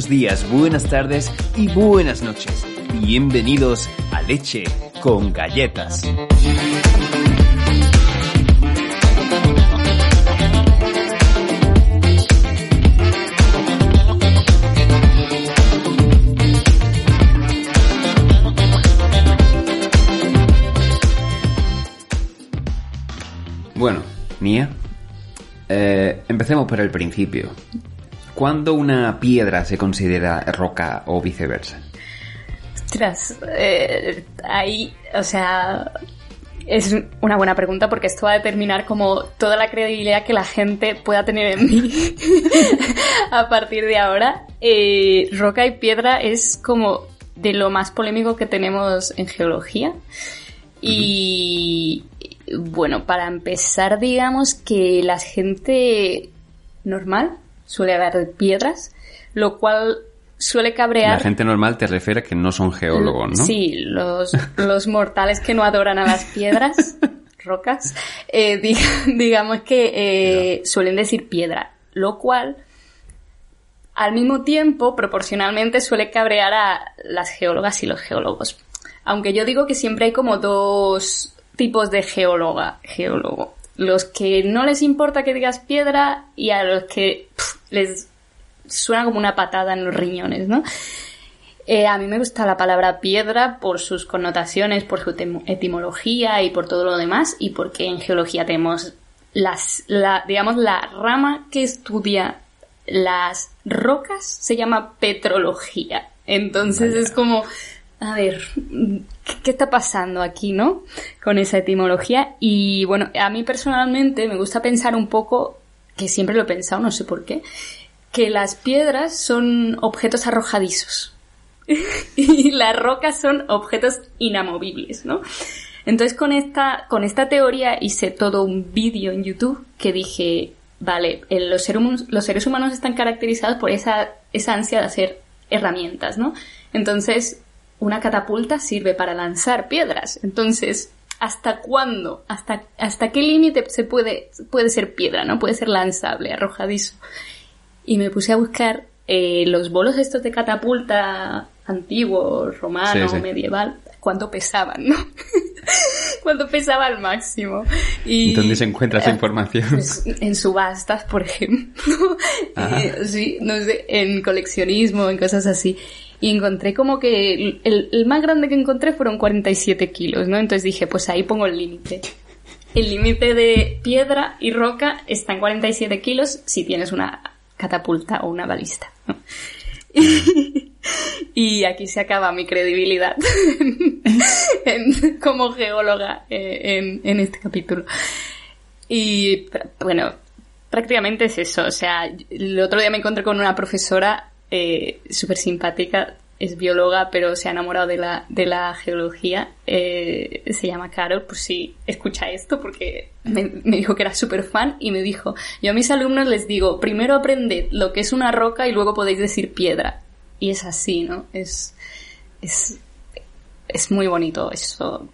Buenos días, buenas tardes y buenas noches. Bienvenidos a Leche con Galletas. Bueno, Nia, eh, empecemos por el principio. ¿Cuándo una piedra se considera roca o viceversa? Ostras, eh, ahí, o sea, es una buena pregunta porque esto va a determinar como toda la credibilidad que la gente pueda tener en mí a partir de ahora. Eh, roca y piedra es como de lo más polémico que tenemos en geología. Y bueno, para empezar, digamos que la gente normal suele haber piedras, lo cual suele cabrear. La gente normal te refiere a que no son geólogos, ¿no? Sí, los, los mortales que no adoran a las piedras, rocas, eh, digamos que eh, suelen decir piedra, lo cual al mismo tiempo, proporcionalmente, suele cabrear a las geólogas y los geólogos. Aunque yo digo que siempre hay como dos tipos de geóloga, geólogo. Los que no les importa que digas piedra y a los que les suena como una patada en los riñones, ¿no? Eh, a mí me gusta la palabra piedra por sus connotaciones, por su etimología y por todo lo demás, y porque en geología tenemos las, la, digamos, la rama que estudia las rocas se llama petrología. Entonces es como, a ver, ¿qué está pasando aquí, no? Con esa etimología. Y bueno, a mí personalmente me gusta pensar un poco que siempre lo he pensado, no sé por qué, que las piedras son objetos arrojadizos y las rocas son objetos inamovibles, ¿no? Entonces con esta, con esta teoría hice todo un vídeo en YouTube que dije, vale, los, los seres humanos están caracterizados por esa, esa ansia de hacer herramientas, ¿no? Entonces, una catapulta sirve para lanzar piedras. Entonces, hasta cuándo, hasta, hasta qué límite se puede, puede ser piedra, ¿no? Puede ser lanzable, arrojadizo. Y me puse a buscar eh, los bolos estos de catapulta antiguo, romano, medieval, cuánto pesaban, ¿no? cuánto pesaba al máximo. Y, ¿Dónde se encuentra esa eh, información? Pues, en subastas, por ejemplo. sí, no sé, en coleccionismo, en cosas así y encontré como que el, más grande que encontré fueron 47 kilos, ¿no? Entonces dije, pues ahí pongo el límite. El límite de piedra y roca está en 47 kilos si tienes una catapulta o una balista, ¿no? y aquí se acaba mi credibilidad como geóloga eh, en, en este capítulo. Y bueno, prácticamente es eso. O sea, el otro día me encontré con una profesora eh, súper simpática, es bióloga, pero se ha enamorado de la, de la geología. Eh, se llama Carol, por si escucha esto, porque me, dijo que era súper fan y me dijo, yo a mis alumnos les digo, primero aprended lo que es una roca y luego podéis decir piedra. Y es así, ¿no? Es, es, es muy bonito eso,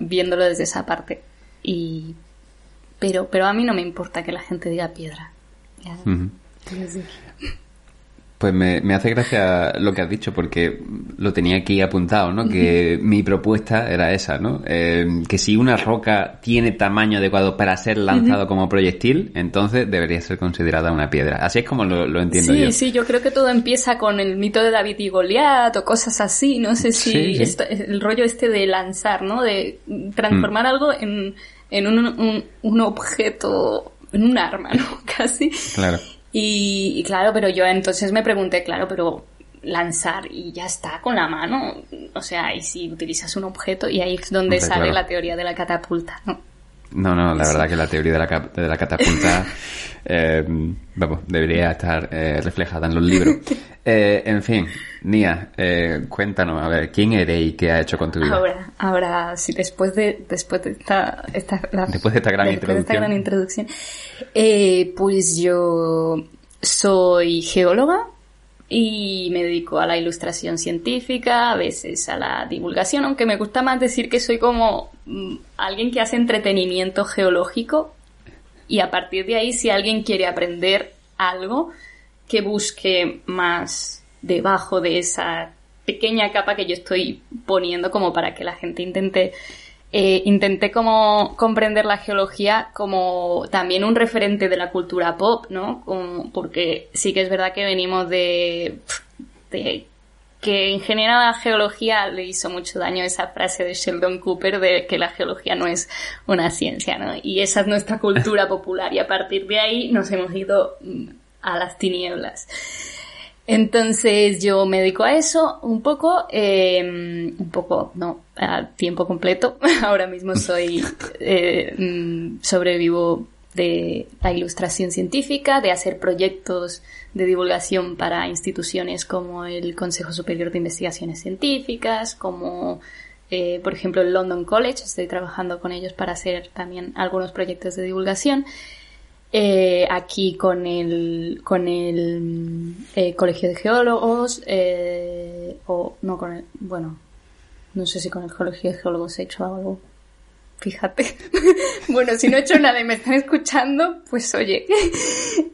viéndolo desde esa parte. Y, pero, pero a mí no me importa que la gente diga piedra. Pues me, me, hace gracia lo que has dicho, porque lo tenía aquí apuntado, ¿no? Que mi propuesta era esa, ¿no? Eh, que si una roca tiene tamaño adecuado para ser lanzado como proyectil, entonces debería ser considerada una piedra. Así es como lo, lo entiendo sí, yo. Sí, sí, yo creo que todo empieza con el mito de David y Goliat o cosas así. No sé si Sí, sí. esto- el rollo este de lanzar, ¿no? De transformar algo en, en un, un, un objeto, en un arma, ¿no? Casi. Claro. Y, y claro, pero yo entonces me pregunté, claro, pero lanzar y ya está con la mano. O sea, y si utilizas un objeto y ahí es donde sale claro. la teoría de la catapulta, ¿no? No, no, la verdad que la teoría de la, de la catapulta, eh, vamos, debería estar eh, reflejada en los libros. Eh, en fin, Nia, eh, cuéntanos, a ver, ¿quién eres y qué has hecho con tu vida? Ahora, ahora, sí, después de, después de esta, esta- la- Después de esta gran después de esta introducción. gran introducción, eh, pues yo soy geóloga y me dedico a la ilustración científica, a veces a la divulgación, aunque me gusta más decir que soy como mm, alguien que hace entretenimiento geológico. Y a partir de ahí si alguien quiere aprender algo, que busque más debajo de esa pequeña capa que yo estoy poniendo como para que la gente intente eh, intenté como comprender la geología como también un referente de la cultura pop, ¿no? Como- porque sí que es verdad que venimos de, de que en general la geología le hizo mucho daño esa frase de Sheldon Cooper de que la geología no es una ciencia, ¿no? Y esa es nuestra cultura popular y a partir de ahí nos hemos ido mm, a las tinieblas. Entonces yo me dedico a eso un poco, eh, un poco, no, a tiempo completo. Ahora mismo soy, eh, mm, sobrevivo de la ilustración científica, de hacer proyectos de divulgación para instituciones como el Consejo Superior de Investigaciones Científicas, como eh, por ejemplo el London College, estoy trabajando con ellos para hacer también algunos proyectos de divulgación. Eh, aquí con el con el eh, colegio de geólogos eh, o no con el bueno no sé si con el colegio de geólogos he hecho algo. Fíjate. Bueno si no he hecho nada y me están escuchando pues oye.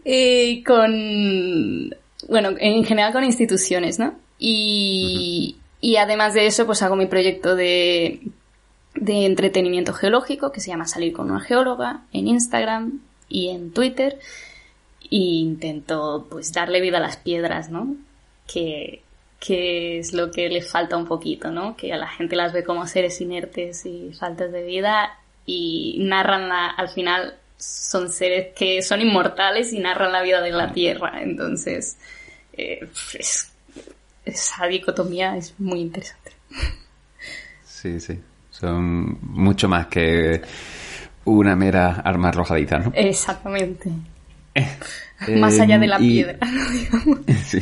Con bueno en general con instituciones no y y además de eso pues hago mi proyecto de de entretenimiento geológico que se llama Salir con una geóloga en Instagram y en Twitter e intento pues darle vida a las piedras, ¿no? Que, que es lo que le falta un poquito, ¿no? Que a la gente las ve como seres inertes y faltas de vida y narran la, al final son seres que son inmortales y narran la vida de la Tierra. Entonces, eh, es- esa dicotomía es muy interesante. Sí, sí. Son mucho más que una mera arma arrojadiza, ¿no? Exactamente. Más allá de la Eh, y- piedra, digamos. Sí.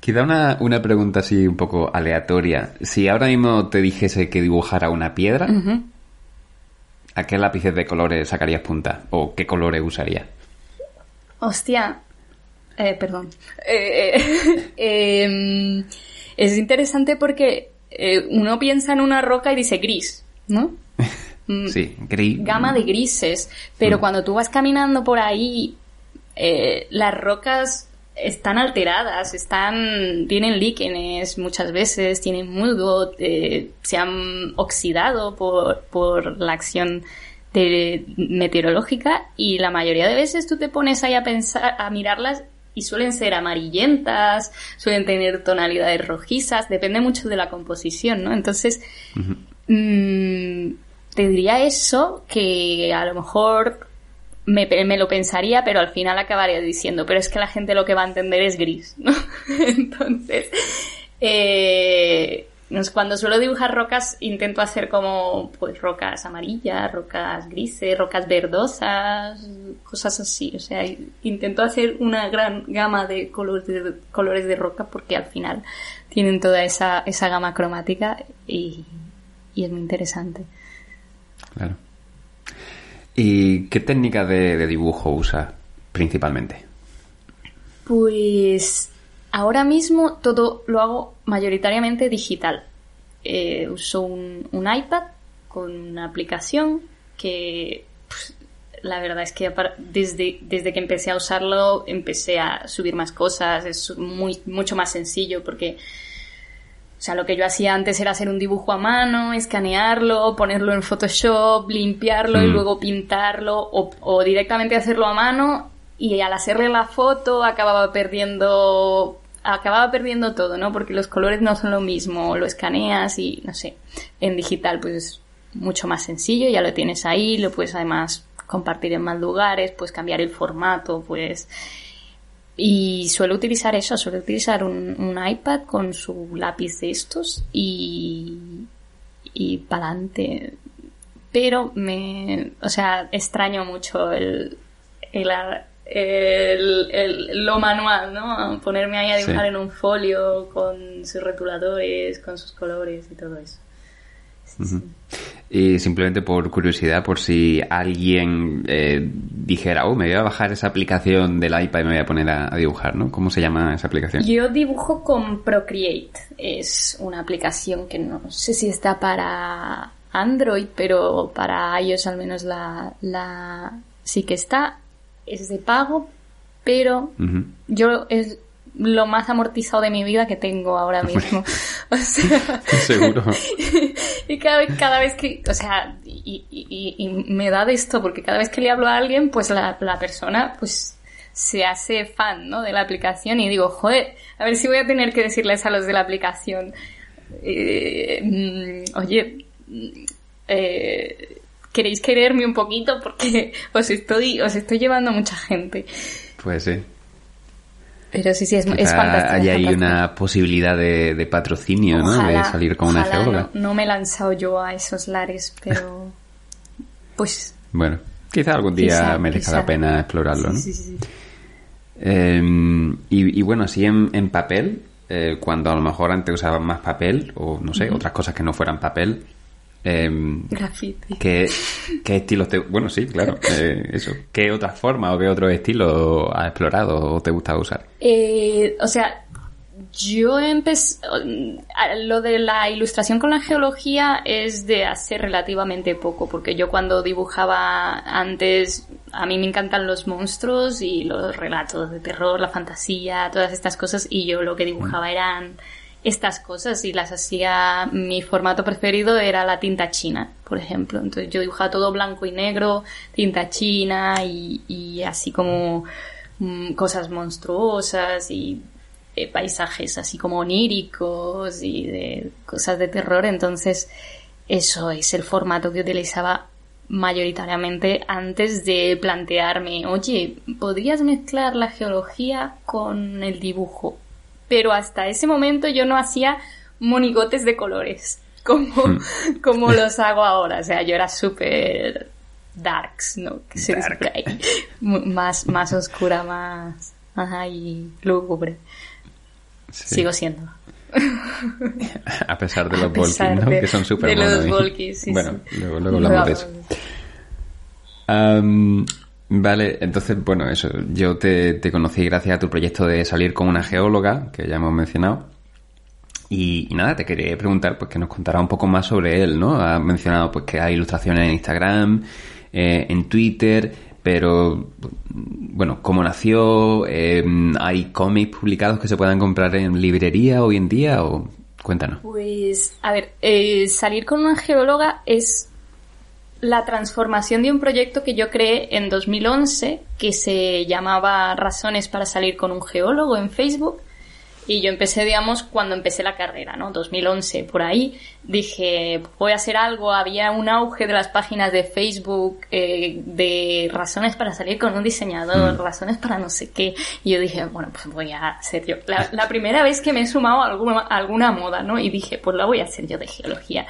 Quizá una, una pregunta así un poco aleatoria. Si ahora mismo te dijese que dibujara una piedra, ¿a qué lápices de colores sacarías punta? ¿O qué colores usarías? Hostia. Eh, perdón. Eh, eh, em, es interesante porque eh, uno piensa en una roca y dice gris, ¿no? Mm, Sí, gris. Gama de grises. Pero Mm. cuando tú vas caminando por ahí, eh, las rocas están alteradas, están, tienen líquenes muchas veces, tienen musgo, eh, se han oxidado por, por la acción de- meteorológica y la mayoría de veces tú te pones ahí a pensar, a mirarlas y suelen ser amarillentas, suelen tener tonalidades rojizas, depende mucho de la composición, ¿no? Entonces, mm, te diría eso, que a lo mejor me, me lo pensaría, pero al final acabaría diciendo, pero es que la gente lo que va a entender es gris, ¿no? Entonces, eh, cuando suelo dibujar rocas, intento hacer como, pues, rocas amarillas, rocas grises, rocas verdosas, cosas así. O sea, intento hacer una gran gama de colores de, colores de roca porque al final tienen toda esa, esa gama cromática y es muy interesante. Claro. ¿Y qué técnica de, dibujo usas principalmente? Pues ahora mismo todo lo hago mayoritariamente digital. Eh, uso un, un iPad con una aplicación que pues, la verdad es que desde, desde que empecé a usarlo, empecé a subir más cosas, es muy, mucho más sencillo porque, o sea, lo que yo hacía antes era hacer un dibujo a mano, escanearlo, ponerlo en Photoshop, limpiarlo y mm. luego pintarlo o, o directamente hacerlo a mano y al hacerle la foto acababa perdiendo acababa perdiendo todo, ¿no? Porque los colores no son lo mismo, lo escaneas y no sé, en digital pues es mucho más sencillo, ya lo tienes ahí, lo puedes además compartir en más lugares, puedes cambiar el formato, pues y suelo utilizar eso, suelo utilizar un, iPad con su lápiz de estos y y para adelante. Pero me, o sea, extraño mucho el, el el, lo manual, ¿no? Ponerme ahí a dibujar en un folio con sus retuladores, con sus colores y todo eso. Y simplemente por curiosidad, por si alguien eh, dijera, oh, me voy a bajar esa aplicación del iPad y me voy a poner a, dibujar, ¿no? ¿Cómo se llama esa aplicación? Yo dibujo con Procreate. Es una aplicación que no sé si está para Android, pero para iOS al menos la, la sí que está es de pago, pero yo es lo más amortizado de mi vida que tengo ahora mismo. o sea, Seguro. y cada vez, cada vez que, o sea, y, y, me da de esto porque cada vez que le hablo a alguien, pues la, la persona, pues se hace fan, ¿no? De la aplicación y digo, joder, a ver si voy a tener que decirles a los de la aplicación, eh, mm, oye, mm, eh, queréis quererme un poquito porque os estoy, os estoy llevando mucha gente. Pues sí. Pero sí, sí, es, es fantástico. Hay ahí una posibilidad de, patrocinio, ¿no? De salir con una geóloga. No, me he lanzado yo a esos lares, pero. pues. Bueno, quizá algún día merezca la pena explorarlo, ¿no? Sí, sí, sí. Em, y, bueno, así en, papel, eh, cuando a lo mejor antes usaban más papel, o no sé, otras cosas que no fueran papel, eh, Graffiti. ¿qué, estilos te... Bueno, sí, claro. Eh, eso. ¿Qué otras formas o qué otros estilos has explorado o te gusta usar? Eh, o sea, yo empecé... Lo de la ilustración con la geología es de hace relativamente poco, porque yo cuando dibujaba antes, a mí me encantan los monstruos y los relatos de terror, la fantasía, todas estas cosas, y yo lo que dibujaba mm. Estas cosas y las hacía, mi formato preferido era la tinta china, por ejemplo. Entonces yo dibujaba todo blanco y negro, tinta china y, así como mm, cosas monstruosas y eh, paisajes así como oníricos y de cosas de terror. Entonces eso es el formato que utilizaba mayoritariamente antes de plantearme, oye, ¿podrías mezclar la geología con el dibujo? Pero hasta ese momento yo no hacía monigotes de colores como, hmm. como los hago ahora. O sea, yo era súper darks, ¿no? Que se Dark. Más, más oscura, más... Ajá, y lúgubre. Sigo siendo. A pesar de los Volkis, ¿no? que son súper De los Volkis, sí, Bueno, luego, luego hablamos de eso. Um, Vale, entonces, bueno, eso, yo te, te, conocí gracias a tu proyecto de salir con una geóloga, que ya hemos mencionado. Y, nada, te quería preguntar, pues que nos contara un poco más sobre él, ¿no? Has mencionado, pues que hay ilustraciones en Instagram, eh, en Twitter, pero, bueno, ¿cómo nació? Eh, ¿Hay cómics publicados que se puedan comprar en librería hoy en día? O cuéntanos. Pues, a ver, eh, salir con una geóloga es la transformación de un proyecto que yo creé en 2011 que se llamaba Razones para salir con un geólogo en Facebook y yo empecé, digamos, cuando empecé la carrera, ¿no? 2011, por ahí. Dije, voy a hacer algo. Había un auge de las páginas de Facebook eh, de razones para salir con un diseñador, mm. razones para no sé qué. Y yo dije, bueno, pues voy a hacer yo. La, primera vez que me he sumado a alguna, alguna moda, ¿no? Y dije, pues la voy a hacer yo de geología.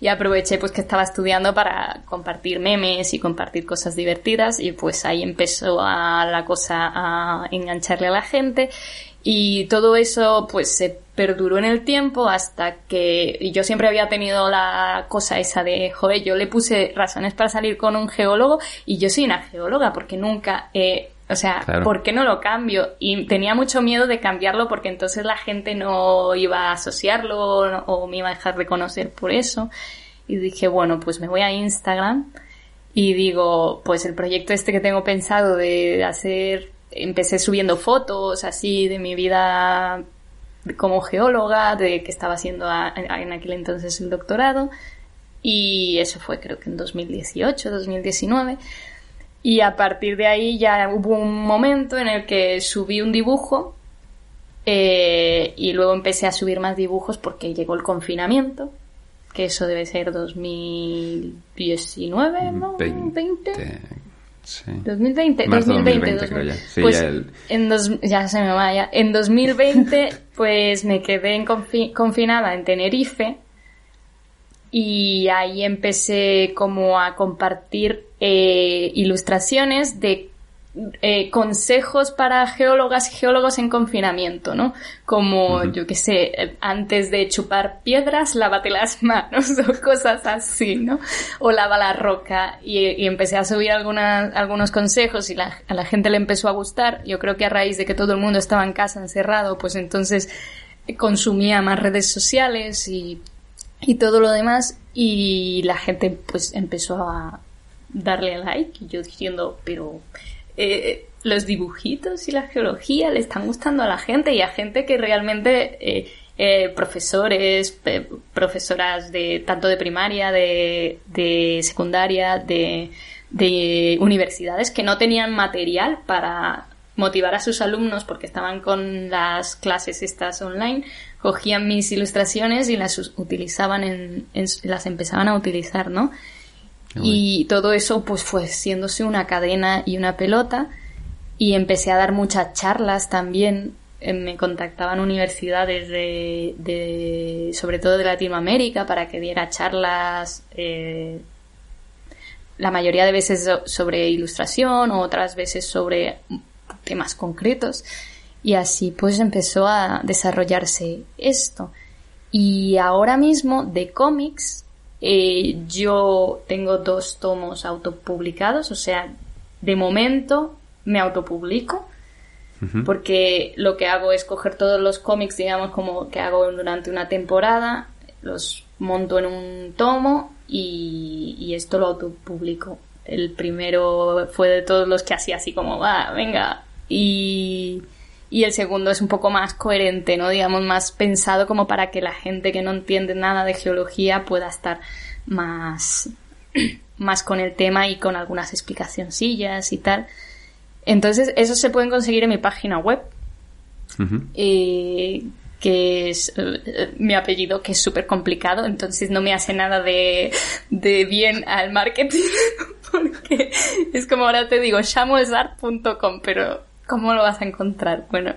Y aproveché pues que estaba estudiando para compartir memes y compartir cosas divertidas y pues ahí empezó a, la cosa a engancharle a la gente y todo eso pues se perduró en el tiempo hasta que yo siempre había tenido la cosa esa de, joder, yo le puse razones para salir con un geólogo y yo soy una geóloga porque nunca he o sea, ¿por qué no lo cambio? Y tenía mucho miedo de cambiarlo porque entonces la gente no iba a asociarlo o me iba a dejar de conocer por eso. Y dije, bueno, pues me voy a Instagram y digo, pues el proyecto este que tengo pensado de hacer, empecé subiendo fotos así de mi vida como geóloga, de que estaba haciendo en aquel entonces el doctorado, y eso fue creo que en 2018, 2019. Y a partir de ahí ya hubo un momento en el que subí un dibujo eh, y luego empecé a subir más dibujos porque llegó el confinamiento, que eso debe ser 2019, ¿no? 20. Sí. 2020, 2020, creo ya. Sí, pues ya, en dos, ya se me vaya. En 2020, pues me quedé en confinada en Tenerife y ahí empecé como a compartir eh, ilustraciones de eh, consejos para geólogas y geólogos en confinamiento, ¿no? Como, yo qué sé, antes de chupar piedras, lávate las manos o cosas así, ¿no? O lava la roca. Y, empecé a subir algunos consejos y a la gente le empezó a gustar. Yo creo que a raíz de que todo el mundo estaba en casa encerrado, pues entonces consumía más redes sociales y, y todo lo demás y la gente pues empezó a darle like y yo diciendo, pero eh, los dibujitos y la geología le están gustando a la gente y a gente que realmente eh, eh, profesores, profesoras de tanto de primaria, de, secundaria, de universidades que no tenían material para motivar a sus alumnos porque estaban con las clases estas online, cogían mis ilustraciones y las utilizaban en, las empezaban a utilizar, ¿no? Y todo eso pues fue siéndose una cadena y una pelota. Y empecé a dar muchas charlas también. Eh, me contactaban universidades de, sobre todo de Latinoamérica para que diera charlas eh, la mayoría de veces sobre ilustración o otras veces sobre temas concretos. Y así pues empezó a desarrollarse esto. Y ahora mismo de cómics eh, yo tengo dos tomos autopublicados, o sea, de momento me autopublico, porque lo que hago es coger todos los cómics, digamos, como que hago durante una temporada, los monto en un tomo y, esto lo autopublico. El primero fue de todos los que hacía así como, va, venga, y, y el segundo es un poco más coherente, ¿no? Digamos, más pensado como para que la gente que no entiende nada de geología pueda estar más, más con el tema y con algunas explicacioncillas y tal. Entonces, eso se pueden conseguir en mi página web, eh, que es eh, mi apellido, que es súper complicado, entonces no me hace nada de, de bien al marketing, porque es como ahora te digo, shamosart.com, pero ¿cómo lo vas a encontrar? Bueno,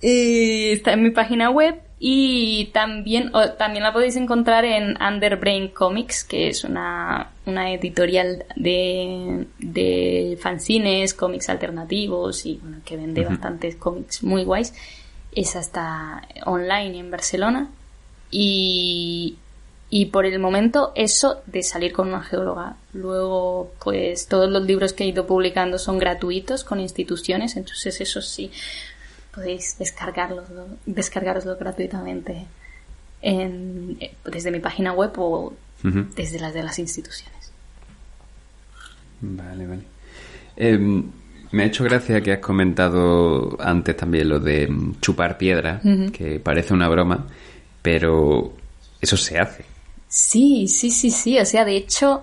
eh, está en mi página web y también, también la podéis encontrar en Underbrain Comics, que es una, una editorial de, de fanzines, cómics alternativos y que vende bastantes cómics muy guays. Esa está online en Barcelona. Y, y por el momento eso de salir con una geóloga. Luego, pues todos los libros que he ido publicando son gratuitos con instituciones, entonces eso sí podéis descargarlos, descargaroslo gratuitamente en, desde mi página web o desde las de las instituciones. Vale, vale. Em, me ha hecho gracia que has comentado antes también lo de chupar piedra, que parece una broma, pero eso se hace. Sí, sí, sí, sí. O sea, de hecho,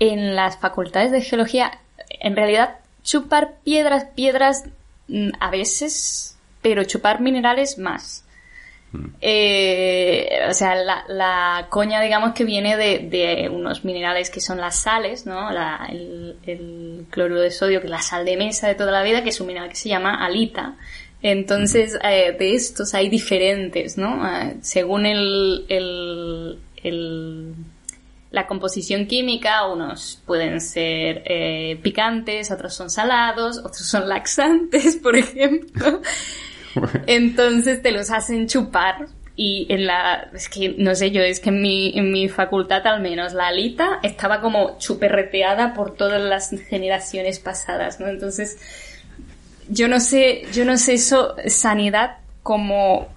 en las facultades de geología, en realidad, chupar piedras, piedras, mm, a veces pero chupar minerales más. Mm. Eh, o sea, la, coña, digamos, que viene de, unos minerales que son las sales, ¿no? el, cloruro de sodio, que es la sal de mesa de toda la vida, que es un mineral que se llama alita. Entonces, eh, de estos hay diferentes, ¿no? Eh, según el, el, la composición química, unos pueden ser picantes, otros son salados, otros son laxantes, por ejemplo. Entonces te los hacen chupar y en la es que no sé yo es que en mi, en mi facultad al menos la alita estaba como chuperreteada por todas las generaciones pasadas no entonces yo no sé yo no sé eso sanidad como,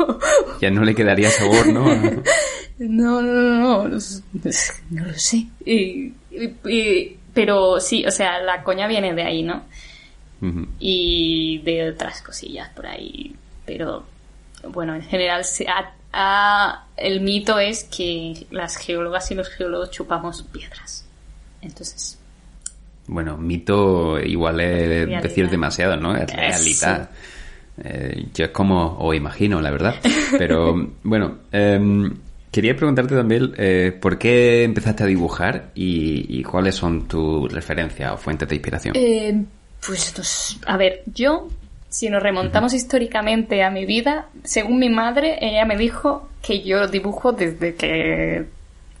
ya no le quedaría sabor no no no no no, no, lo sé y, pero sí, o sea, la coña viene de ahí, ¿no? Y de otras cosillas por ahí. Pero bueno, en general se el mito es que las geólogas y los geólogos chupamos piedras. Entonces. Bueno, mito igual es decir demasiado, ¿no? Es realidad. Eh, yo es como, o imagino, la verdad. Pero bueno, em, quería preguntarte también eh, por qué empezaste a dibujar y, cuáles son tus referencias o fuentes de inspiración. Eh, pues, a ver, yo si nos remontamos históricamente a mi vida, según mi madre, ella me dijo que yo dibujo desde que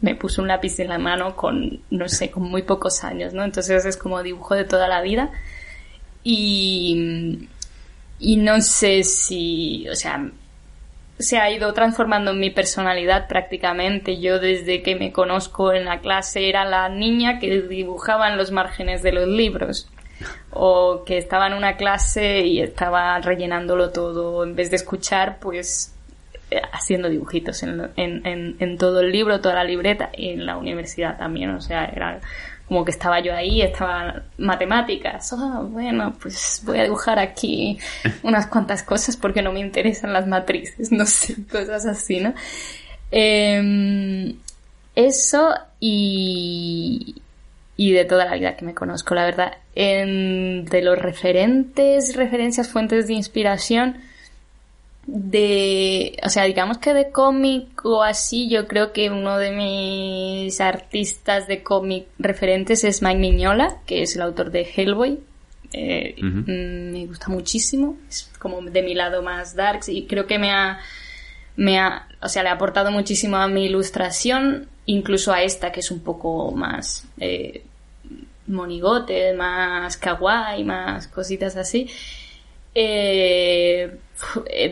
me puso un lápiz en la mano con, no sé, con muy pocos años, ¿no? Entonces es como dibujo de toda la vida. Y, y no sé si, o sea, se ha ido transformando en mi personalidad prácticamente. Yo desde que me conozco en la clase era la niña que dibujaba en los márgenes de los libros o que estaba en una clase y estaba rellenándolo todo, en vez de escuchar, pues eh, haciendo dibujitos en, en, en, todo el libro, toda la libreta y en la universidad también, o sea, era como que estaba yo ahí, estaba matemáticas, oh, bueno, pues voy a dibujar aquí unas cuantas cosas porque no me interesan las matrices, no sé, cosas así, ¿no? Em, eso y, y de toda la vida que me conozco, la verdad. En, de los referentes, referencias, fuentes de inspiración, de, o sea, digamos que de cómic o así, yo creo que uno de mis artistas de cómic referentes es Mike Mignola, que es el autor de Hellboy. Eh, mm, me gusta muchísimo, es como de mi lado más darks y creo que me ha, me ha, o sea, le ha aportado muchísimo a mi ilustración incluso a esta que es un poco más eh, monigote, más kawaii, más cositas así. Eh,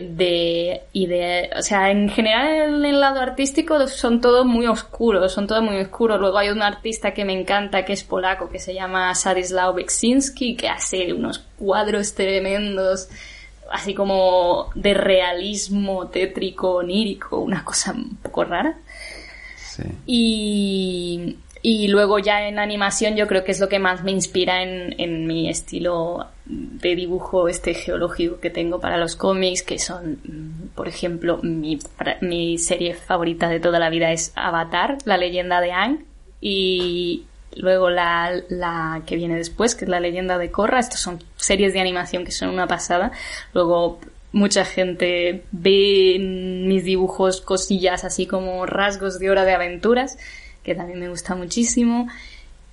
de, y de, o sea, en general en el lado artístico son todos muy oscuros, son todos muy oscuros. Luego hay un artista que me encanta que es polaco, que se llama Sadislaw Beksinski, que hace unos cuadros tremendos, así como de realismo tétrico, onírico, una cosa un poco rara. Y, y luego ya en animación yo creo que es lo que más me inspira en, en mi estilo de dibujo este geológico que tengo para los cómics, que son, por ejemplo, mi, mi serie favorita de toda la vida es Avatar, la leyenda de Aang, y luego la, la que viene después, que es la leyenda de Korra. Estos son series de animación que son una pasada. Luego mucha gente ve en mis dibujos cosillas así como rasgos de hora de aventuras, que también me gusta muchísimo.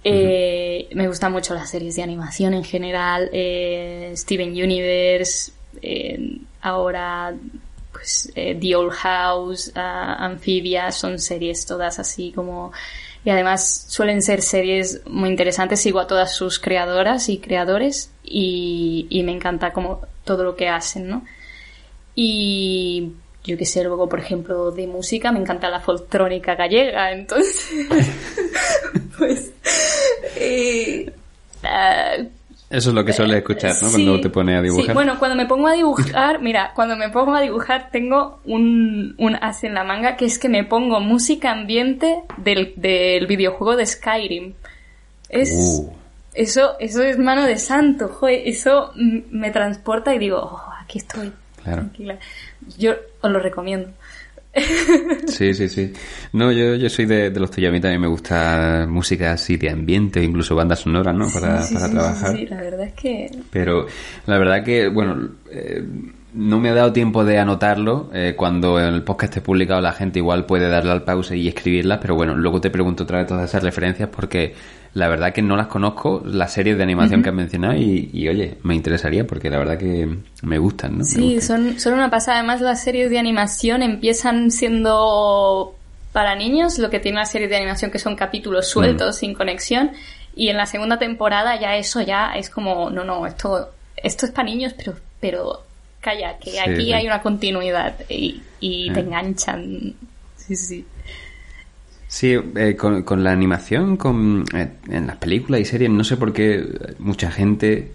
Eh, me gustan mucho las series de animación en general, eh, Steven Universe, eh, ahora pues The Old House, uh, Amphibia, son series todas así como... Y además suelen ser series muy interesantes, sigo a todas sus creadoras y creadores y, y me encanta como todo lo que hacen, ¿no? Y yo que sé, luego, por ejemplo, de música, me encanta la foltrónica gallega, entonces, pues... Eh, uh, eso es lo que suele escuchar, ¿no? cuando te pone a dibujar. Sí, bueno, cuando me pongo a dibujar, mira, cuando me pongo a dibujar tengo un, un as en la manga que es que me pongo música ambiente del, del videojuego de Skyrim. Es, uh. eso, eso es mano de santo, joder, eso me transporta y digo, oh, aquí estoy. Tranquila. Yo os lo recomiendo. Sí, sí, sí. No, yo, yo soy de, los tuyos. A mí también me gusta música así de ambiente, incluso bandas sonoras, ¿no? Para, para trabajar. Sí, la verdad es que. Pero la verdad que, bueno, eh, no me ha dado tiempo de anotarlo. Eh, cuando el podcast esté publicado, la gente igual puede darle al pause y escribirlas. Pero bueno, luego te pregunto otra vez todas esas referencias porque la verdad que no las conozco, las series de animación que has mencionado, y, oye, me interesaría porque la verdad que me gustan, ¿no? Sí, Son, son una pasada. Además, las series de animación empiezan siendo para niños, lo que tiene una serie de animación que son capítulos sueltos, mm. sin conexión, y en la segunda temporada ya eso ya es como, no, no, esto, esto es para niños, pero, pero calla, que aquí hay una continuidad y, y te enganchan. Sí, sí. Sí, eh, con, la animación, con, eh, en las películas y series, no sé por qué mucha gente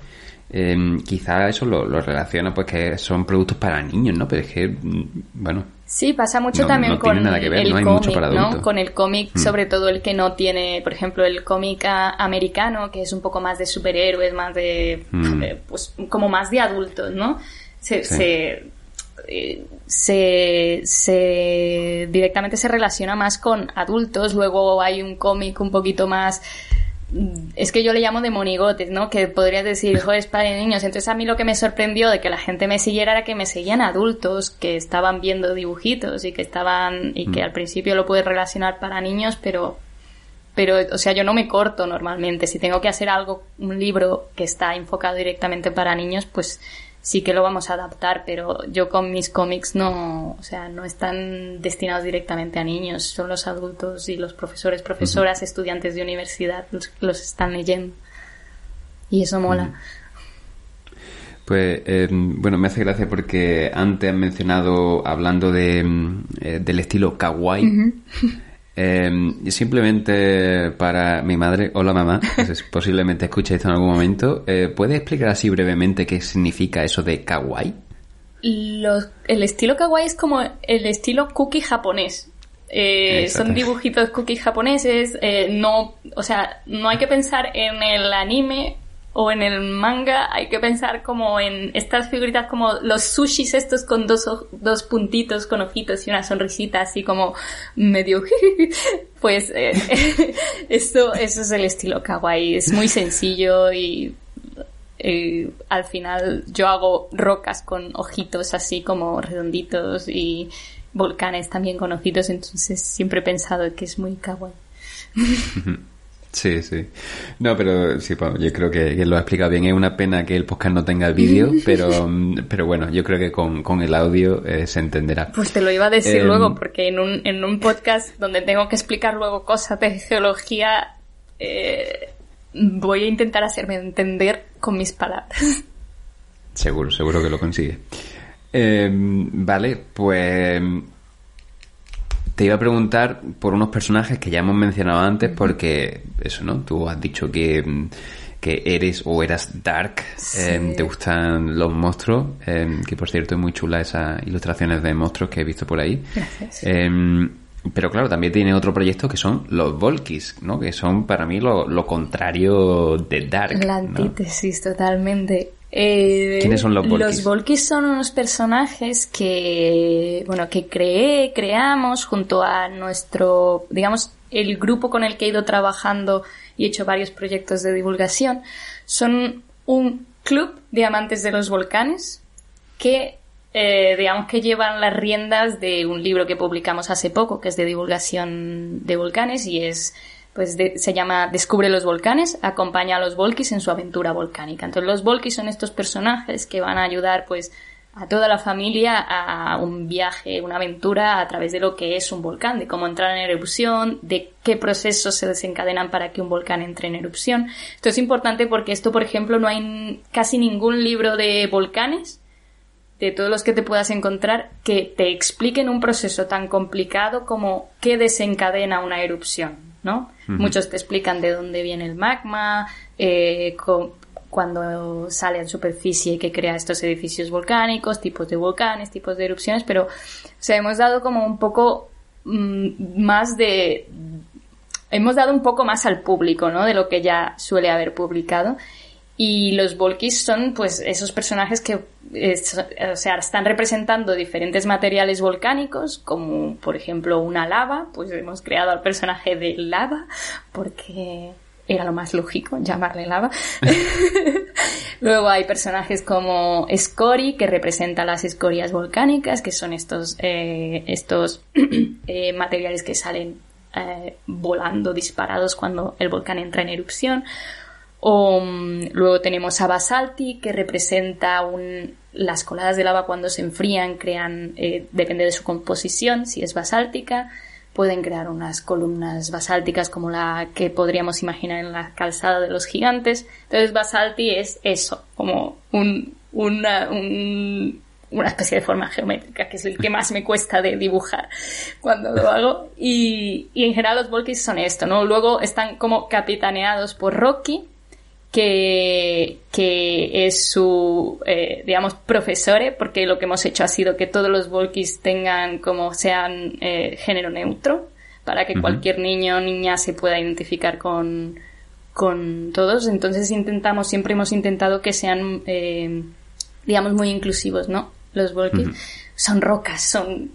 eh, quizá eso lo, lo, relaciona pues que son productos para niños, ¿no? Pero es que, mm, bueno... Sí, pasa mucho también con el cómic, ¿no? Con el cómic, mm. sobre todo el que no tiene, por ejemplo, el cómic americano, que es un poco más de superhéroes, más de, mm. eh, pues, como más de adultos, ¿no? Se, se, eh, se, se, directamente se relaciona más con adultos, luego hay un cómic un poquito más es que yo le llamo de monigotes, ¿no? Que podrías decir, joder, es para niños. Entonces a mí lo que me sorprendió de que la gente me siguiera era que me seguían adultos que estaban viendo dibujitos y que estaban, y que mm. al principio lo puedes relacionar para niños, pero, pero, o sea, yo no me corto normalmente. Si tengo que hacer algo, un libro que está enfocado directamente para niños, pues sí que lo vamos a adaptar, pero yo con mis cómics no, o sea, no están destinados directamente a niños, son los adultos y los profesores, profesoras, estudiantes de universidad los, los, están leyendo. Y eso mola. Pues eh, bueno, me hace gracia porque antes han mencionado, hablando de, eh, del estilo kawaii, Eh, simplemente para mi madre, hola mamá, posiblemente escuche esto en algún momento, eh, ¿puede explicar así brevemente qué significa eso de kawaii? el estilo kawaii es como el estilo cookie japonés. Eh, son dibujitos cookies japoneses, eh, no, o sea, no hay que pensar en el anime o en el manga hay que pensar como en estas figuritas como los sushis estos con dos, dos puntitos con ojitos y una sonrisita así como medio pues eh, esto eso es el estilo kawaii es muy sencillo y al final yo hago rocas con ojitos así como redonditos y volcanes también con ojitos entonces siempre he pensado que es muy kawaii Sí, sí. No, pero sí, bueno, yo creo que, lo ha explicado bien. Es una pena que el podcast no tenga el vídeo, pero, pero bueno, yo creo que con, el audio eh, se entenderá. Pues te lo iba a decir em, luego, porque en un, en un podcast donde tengo que explicar luego cosas de geología, eh, voy a intentar hacerme entender con mis palabras. Seguro, seguro que lo consigue. Em, vale, pues te iba a preguntar por unos personajes que ya hemos mencionado antes, porque eso, ¿no? Tú has dicho que, que eres o eras dark, em, te gustan los monstruos, em, que por cierto es muy chula esas ilustraciones de monstruos que he visto por ahí. Em, pero claro, también tiene otro proyecto que son los Volkis, ¿no? Que son para mí lo, lo contrario de Dark. La antítesis, totalmente. Eh, ¿Quiénes son los Volkis? Los Volkis son unos personajes que, bueno, que creé, creamos junto a nuestro, digamos, el grupo con el que he ido trabajando y he hecho varios proyectos de divulgación. Son un club de amantes de los volcanes que, eh, digamos, que llevan las riendas de un libro que publicamos hace poco, que es de divulgación de volcanes y es pues se llama Descubre los volcanes, acompaña a los Volkis en su aventura volcánica. Entonces los Volkis son estos personajes que van a ayudar pues a toda la familia a un viaje, una aventura a través de lo que es un volcán, de cómo entrar en erupción, de qué procesos se desencadenan para que un volcán entre en erupción. Esto es importante porque esto, por ejemplo, no hay casi ningún libro de volcanes de todos los que te puedas encontrar que te expliquen un proceso tan complicado como qué desencadena una erupción, ¿no? Muchos te explican de dónde viene el magma, eh, cuando sale a superficie y que crea estos edificios volcánicos, tipos de volcanes, tipos de erupciones, pero o sea, hemos dado como un poco mm, más de... Hemos dado un poco más al público, ¿no? De lo que ya suele haber publicado. Y los Volkis son, pues, esos personajes que, o sea, están representando diferentes materiales volcánicos, como, por ejemplo, una lava. Pues hemos creado al personaje de lava, porque era lo más lógico llamarle lava. Luego hay personajes como Scori, que representa las escorias volcánicas, que son estos, eh, estos eh, materiales que salen eh, volando, disparados cuando el volcán entra en erupción. O, mm, luego tenemos a Basalti, que representa un, las coladas de lava cuando se enfrían, crean, eh, depende de su composición, si es basáltica, pueden crear unas columnas basálticas como la que podríamos imaginar en la calzada de los gigantes. Entonces basalti es eso, como un, una, una especie de forma geométrica, que es el que más me cuesta de dibujar cuando lo hago. Y, y en general los volkis son esto, ¿no? Luego están como capitaneados por Rocky, que, que es su, eh, digamos, profesore, porque lo que hemos hecho ha sido que todos los Volkis tengan como sean eh, género neutro, para que cualquier niño o niña se pueda identificar con, con todos. Entonces intentamos, siempre hemos intentado que sean, eh, digamos, muy inclusivos, ¿no? Los Volkis son rocas, son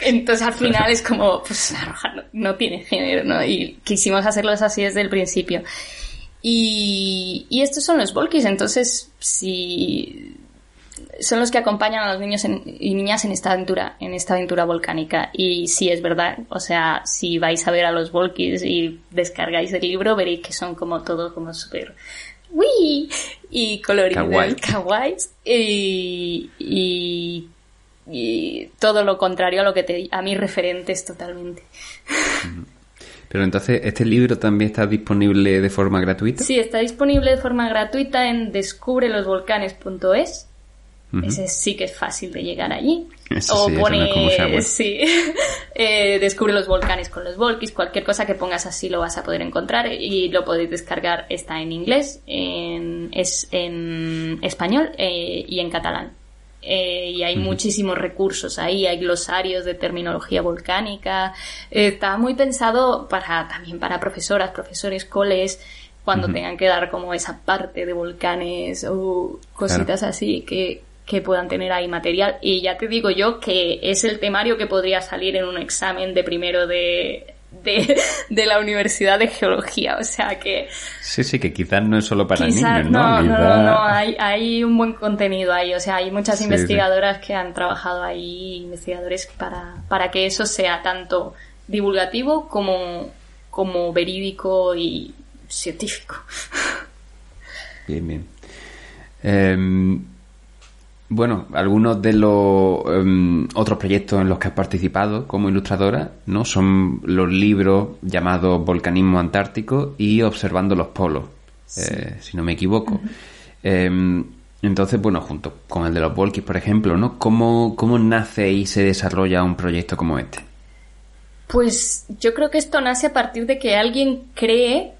entonces al final es como, pues la roja no, no, tiene género, ¿no? Y quisimos hacerlos así desde el principio. Y, y estos son los Volkis, entonces si son los que acompañan a los niños y niñas en esta aventura, en esta aventura volcánica. Y sí es verdad, o sea, si vais a ver a los Volkis y descargáis el libro, veréis que son como todo como súper ¡Wii! y coloridos, kawaii. Y, y, y, todo lo contrario a lo que te, a mis referentes totalmente. Pero entonces, ¿este libro también está disponible de forma gratuita? Sí, está disponible de forma gratuita en descubrelosvolcanes.es. Ese sí que es fácil de llegar allí. o pone, sí, eh, descubre los volcanes con los volkis, cualquier cosa que pongas así lo vas a poder encontrar y lo podéis descargar. Está en inglés, en, es en español eh, y en catalán. Eh, y hay muchísimos recursos ahí, hay glosarios de terminología volcánica. está muy pensado para también para profesoras, profesores, coles, cuando tengan que dar como esa parte de volcanes o cositas así que, que puedan tener ahí material. Y ya te digo yo que es el temario que podría salir en un examen de primero de, de, la Universidad de Geología. O sea que. Sí, sí, que quizás no es solo para niños, ¿no? No, no, no, hay, hay, un buen contenido ahí. O sea, hay muchas investigadoras que han trabajado ahí, investigadores, para, para que eso sea tanto divulgativo como, como verídico y científico. Bien, bien. Em, bueno, algunos de los em, otros proyectos en los que has participado como ilustradora, ¿no? Son los libros llamados Volcanismo Antártico y Observando los Polos, eh, si no me equivoco. Em, entonces, bueno, junto con el de los Volkis, por ejemplo, ¿no? ¿Cómo, ¿Cómo nace y se desarrolla un proyecto como este? Pues yo creo que esto nace a partir de que alguien cree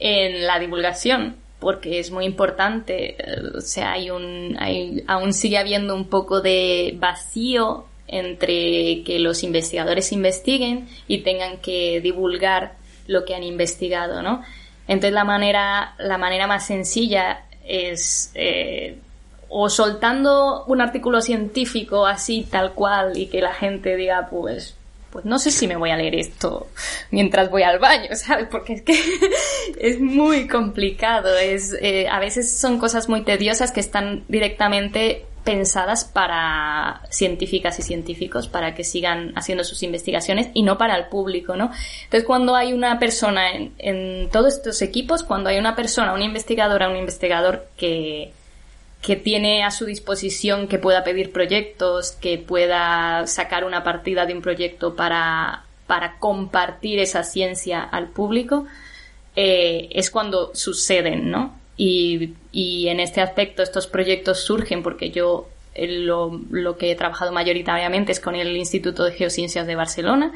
en la divulgación porque es muy importante. O sea, hay un, hay, aún sigue habiendo un poco de vacío entre que los investigadores investiguen y tengan que divulgar lo que han investigado, ¿no? Entonces la manera, la manera más sencilla es eh, o soltando un artículo científico así tal cual y que la gente diga pues pues no sé si me voy a leer esto mientras voy al baño, ¿sabes? Porque es que es muy complicado, es, eh, a veces son cosas muy tediosas que están directamente pensadas para científicas y científicos para que sigan haciendo sus investigaciones y no para el público, ¿no? Entonces, cuando hay una persona en, en todos estos equipos, cuando hay una persona, una investigadora, un investigador que, que tiene a su disposición que pueda pedir proyectos, que pueda sacar una partida de un proyecto para, para compartir esa ciencia al público, eh, es cuando suceden, ¿no? Y, y, en este aspecto estos proyectos surgen porque yo eh, lo, lo que he trabajado mayoritariamente es con el Instituto de Geociencias de Barcelona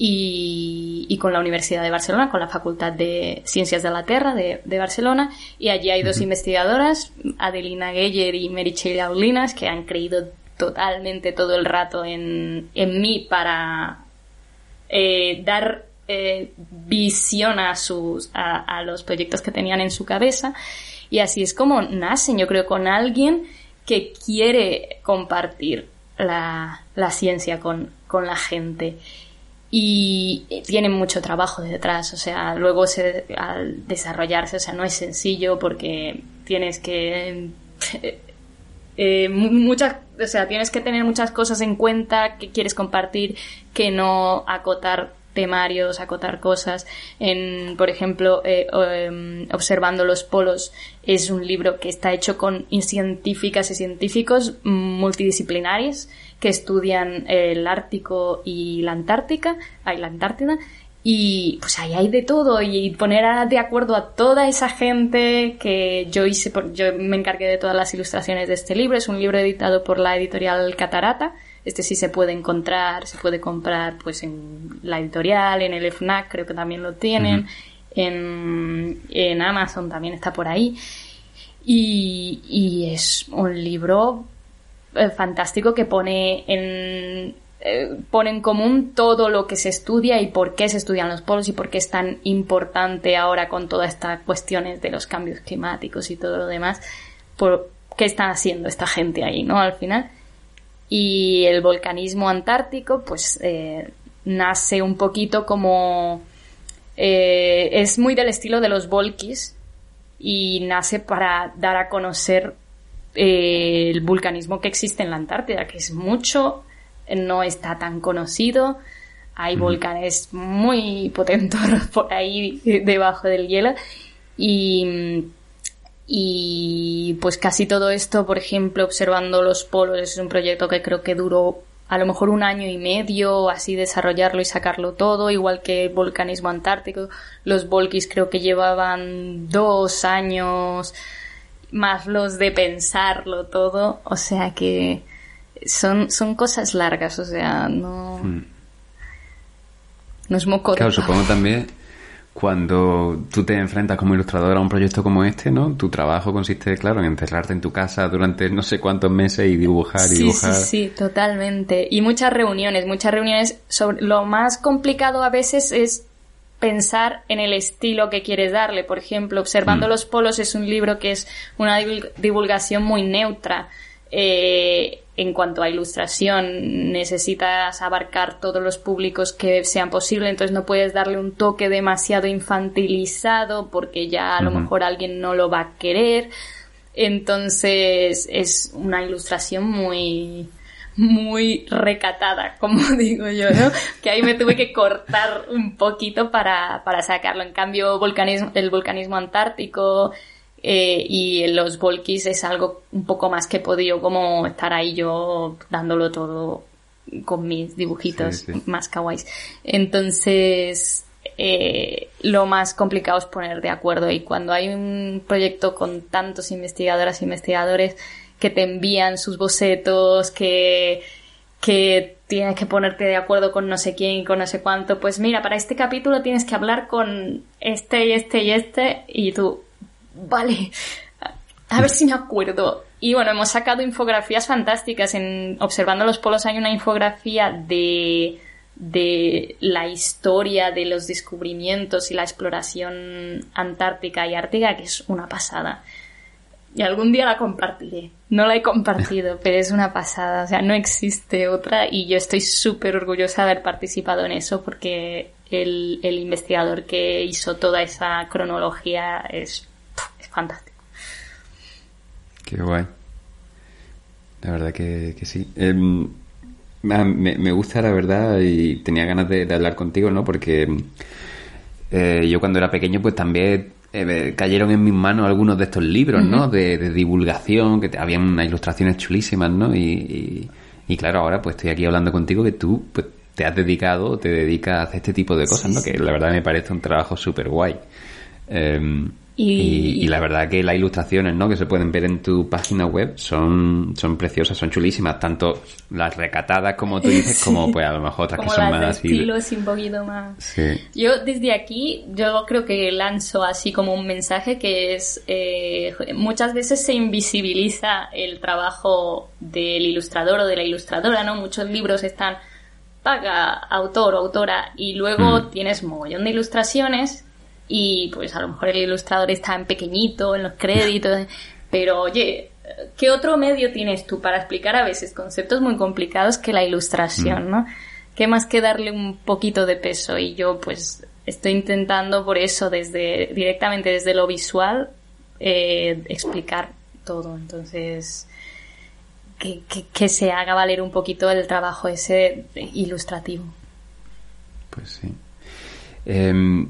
y, con la Universidad de Barcelona, con la Facultad de Ciencias de la Tierra de, Barcelona. Y allí hay dos investigadoras, Adelina Geyer y Meritxell Aulinas, que han creído totalmente todo el rato en, en mí para eh, dar eh, visión a, sus, a, los proyectos que tenían en su cabeza. Y así es como nacen, yo creo, con alguien que quiere compartir la, la ciencia con, con la gente y tienen mucho trabajo detrás, o sea, luego se, al desarrollarse, o sea, no es sencillo porque tienes que eh, muchas, o sea, tienes que tener muchas cosas en cuenta que quieres compartir, que no acotar temarios, acotar cosas. En, por ejemplo, eh, em, Observando los polos es un libro que está hecho con científicas y científicos multidisciplinares que estudian el Ártico y la Antártica, la Antártida, y pues ahí hay de todo y poner de acuerdo a toda esa gente que yo hice, yo me encargué de todas las ilustraciones de este libro. Es un libro editado por la editorial Catarata. Este sí se puede encontrar, se puede comprar pues en la editorial, en el FNAC creo que también lo tienen. en, en Amazon, también está por ahí. Y, y es un libro eh, fantástico que pone en, eh, pone en común todo lo que se estudia y por qué se estudian los polos y por qué es tan importante ahora con todas estas cuestiones de los cambios climáticos y todo lo demás, por qué están haciendo esta gente ahí, ¿no? Al final. Y el volcanismo antártico, pues, eh, nace un poquito como... Eh, es muy del estilo de los volkis y nace para dar a conocer eh, el vulcanismo que existe en la Antártida, que es mucho, no está tan conocido. Hay volcanes muy potentes por ahí debajo del hielo. Y, y pues casi todo esto, por ejemplo, observando los polos, es un proyecto que creo que duró a lo mejor un año y medio, así desarrollarlo y sacarlo todo, igual que el volcanismo antártico. Los volkis creo que llevaban dos años, más los de pensarlo todo, o sea que son, son cosas largas, o sea, no, Mm. no es moco de Claro, supongo también cuando tú te enfrentas como ilustrador a un proyecto como este, ¿no? Tu trabajo consiste, claro, en encerrarte en tu casa durante no sé cuántos meses y dibujar y Sí, dibujar. sí, sí, totalmente. Y muchas reuniones, muchas reuniones. Sobre, lo más complicado a veces es pensar en el estilo que quieres darle. Por ejemplo, Observando Mm. los polos es un libro que es una divul- divulgación muy neutra. Eh, en cuanto a ilustración, necesitas abarcar todos los públicos que sean posible, entonces no puedes darle un toque demasiado infantilizado porque ya a lo mejor alguien no lo va a querer. Entonces es una ilustración muy muy recatada, como digo yo, ¿no? Que ahí me tuve que cortar un poquito para, para sacarlo. En cambio, volcanismo, el volcanismo antártico eh, y los volkis es algo un poco más que he podido como estar ahí yo dándolo todo con mis dibujitos Sí, sí. más kawaiis. Entonces, eh, lo más complicado es poner de acuerdo y cuando hay un proyecto con tantos investigadoras e investigadores que te envían sus bocetos, que, que tienes que ponerte de acuerdo con no sé quién, con no sé cuánto, pues mira, para este capítulo tienes que hablar con este y este y este y tú, vale, a ver si me acuerdo. Y bueno, hemos sacado infografías fantásticas. En Observando los Polos hay una infografía de, de la historia de los descubrimientos y la exploración antártica y ártica, que es una pasada. Y algún día la compartiré. No la he compartido, pero es una pasada. O sea, no existe otra y yo estoy súper orgullosa de haber participado en eso porque el, el investigador que hizo toda esa cronología es, es fantástico. Qué guay. La verdad que, que sí. Em, me, me gusta, la verdad, y tenía ganas de, de hablar contigo, ¿no? Porque eh, yo cuando era pequeño, pues también eh, cayeron en mis manos algunos de estos libros, ¿no? De, de divulgación, que te- habían unas ilustraciones chulísimas, ¿no? Y, y, y claro, ahora pues estoy aquí hablando contigo que tú pues, te has dedicado, te dedicas a hacer este tipo de cosas, ¿no? Que la verdad me parece un trabajo súper guay. Em, Y- y, y la verdad que las ilustraciones ¿no? que se pueden ver en tu página web son, son preciosas, son chulísimas, tanto las recatadas como tú dices, como pues a lo mejor otras Como que son las más así un poquito más. Sí. Yo desde aquí, yo creo que lanzo así como un mensaje que es, eh, muchas veces se invisibiliza el trabajo del ilustrador o de la ilustradora, ¿no? Muchos libros están, paga autor o autora y luego Mm. tienes mogollón de ilustraciones y pues a lo mejor el ilustrador está en pequeñito, en los créditos, pero oye, ¿qué otro medio tienes tú para explicar a veces conceptos muy complicados que la ilustración, ¿no? ¿Qué más que darle un poquito de peso? Y yo pues estoy intentando por eso desde directamente desde lo visual eh, explicar todo. Entonces que, que, que se haga valer un poquito el trabajo ese ilustrativo. Pues sí. Em,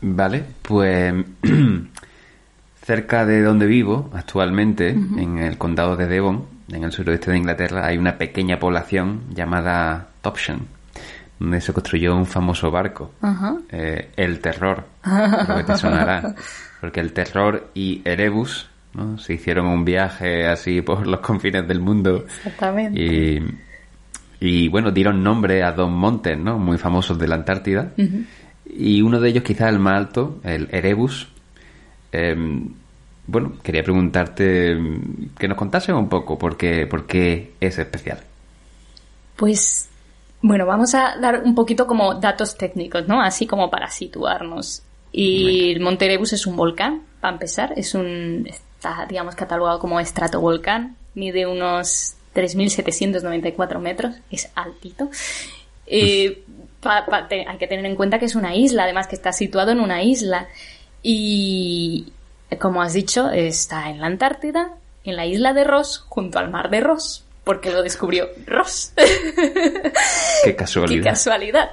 vale, pues cerca de donde vivo actualmente, en el condado de Devon, en el suroeste de Inglaterra, hay una pequeña población llamada Topsham, donde se construyó un famoso barco, eh, el Terror, creo que te sonará, porque el Terror y Erebus ¿no? se hicieron un viaje así por los confines del mundo Exactamente. y, y, bueno, dieron nombre a dos montes, ¿no? Muy famosos de la Antártida. Y uno de ellos quizás el más alto, el Erebus. Em, bueno, quería preguntarte em, que nos contases un poco por qué, por qué es especial. Pues bueno, vamos a dar un poquito como datos técnicos, ¿no? Así como para situarnos. Y el Monte Erebus es un volcán, para empezar, es un está digamos catalogado como estratovolcán, mide unos 3.794 metros, es altito. Eh, hay que tener en cuenta que es una isla, además que está situado en una isla. Y, como has dicho, está en la Antártida, en la isla de Ross, junto al mar de Ross, porque lo descubrió Ross. Qué casualidad. Qué casualidad.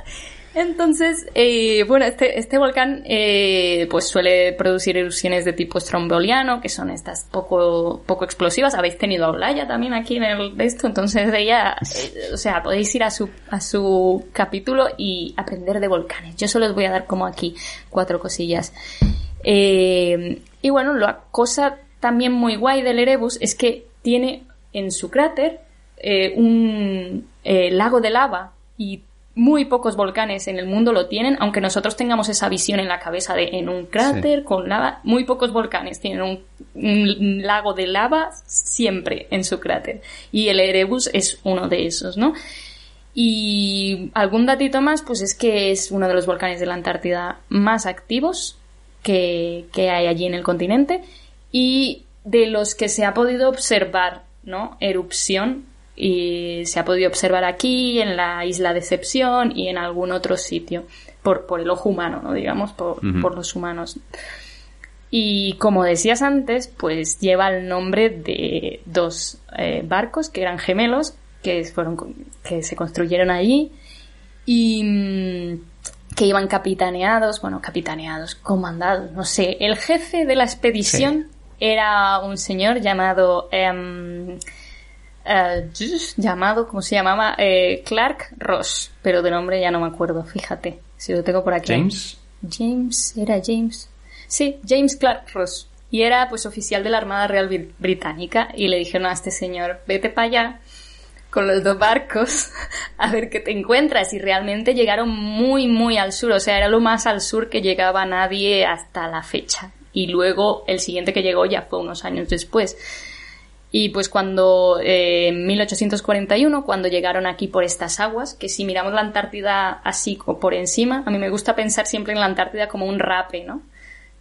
Entonces, eh, bueno, este, este volcán eh, pues suele producir erupciones de tipo stromboliano, que son estas poco, poco explosivas. Habéis tenido a Olaya también aquí en el de esto, entonces ella, eh, o sea, podéis ir a su, a su capítulo y aprender de volcanes. Yo solo os voy a dar como aquí cuatro cosillas. y bueno, la cosa también muy guay del Erebus es que tiene en su cráter un lago de lava y muy pocos volcanes en el mundo lo tienen, aunque nosotros tengamos esa visión en la cabeza de en un cráter con lava, muy pocos volcanes tienen un, lago de lava siempre en su cráter. Y el Erebus es uno de esos, ¿no? Y algún datito más, pues es que es uno de los volcanes de la Antártida más activos que, que hay allí en el continente y de los que se ha podido observar, ¿no? Erupción y se ha podido observar aquí, en la isla de Excepción y en algún otro sitio, por, por el ojo humano, ¿no? digamos, por, por los humanos. Y como decías antes, pues lleva el nombre de dos eh, barcos que eran gemelos, que, fueron, que se construyeron allí y mm, que iban capitaneados, bueno, capitaneados, comandados, no sé. El jefe de la expedición era un señor llamado... Em, eh, llamado, ¿cómo se llamaba? Eh, Clark Ross, pero de nombre ya no me acuerdo, fíjate, si lo tengo por aquí. James. James, era James. Sí, James Clark Ross. Y era pues oficial de la Armada Real Británica y le dijeron a este señor, vete para allá con los dos barcos a ver qué te encuentras y realmente llegaron muy muy al sur, o sea, era lo más al sur que llegaba nadie hasta la fecha. Y luego el siguiente que llegó ya fue unos años después. Y pues cuando, eh, en 1841, cuando llegaron aquí por estas aguas, que si miramos la Antártida así por encima, a mí me gusta pensar siempre en la Antártida como un rape, ¿no?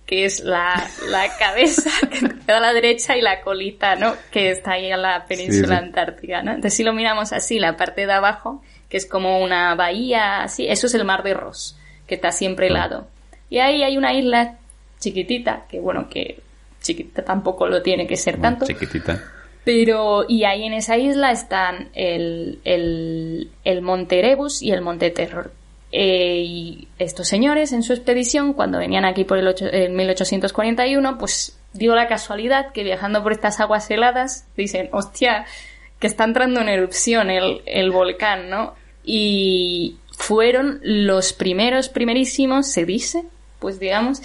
Que es la, la cabeza que queda a la derecha y la colita, ¿no? Que está ahí en la península antártica, ¿no? Entonces si lo miramos así, la parte de abajo, que es como una bahía, así, eso es el mar de Ross, que está siempre helado. Y ahí hay una isla chiquitita, que bueno, que chiquita tampoco lo tiene que ser tanto. Chiquitita pero, y ahí en esa isla están el, el, Monte Erebus y el Monte Terror. Eh, y estos señores en su expedición, cuando venían aquí por el, 1841, pues dio la casualidad que viajando por estas aguas heladas, dicen, hostia, que está entrando en erupción el, el volcán, ¿no? Y fueron los primeros, primerísimos, se dice, pues digamos,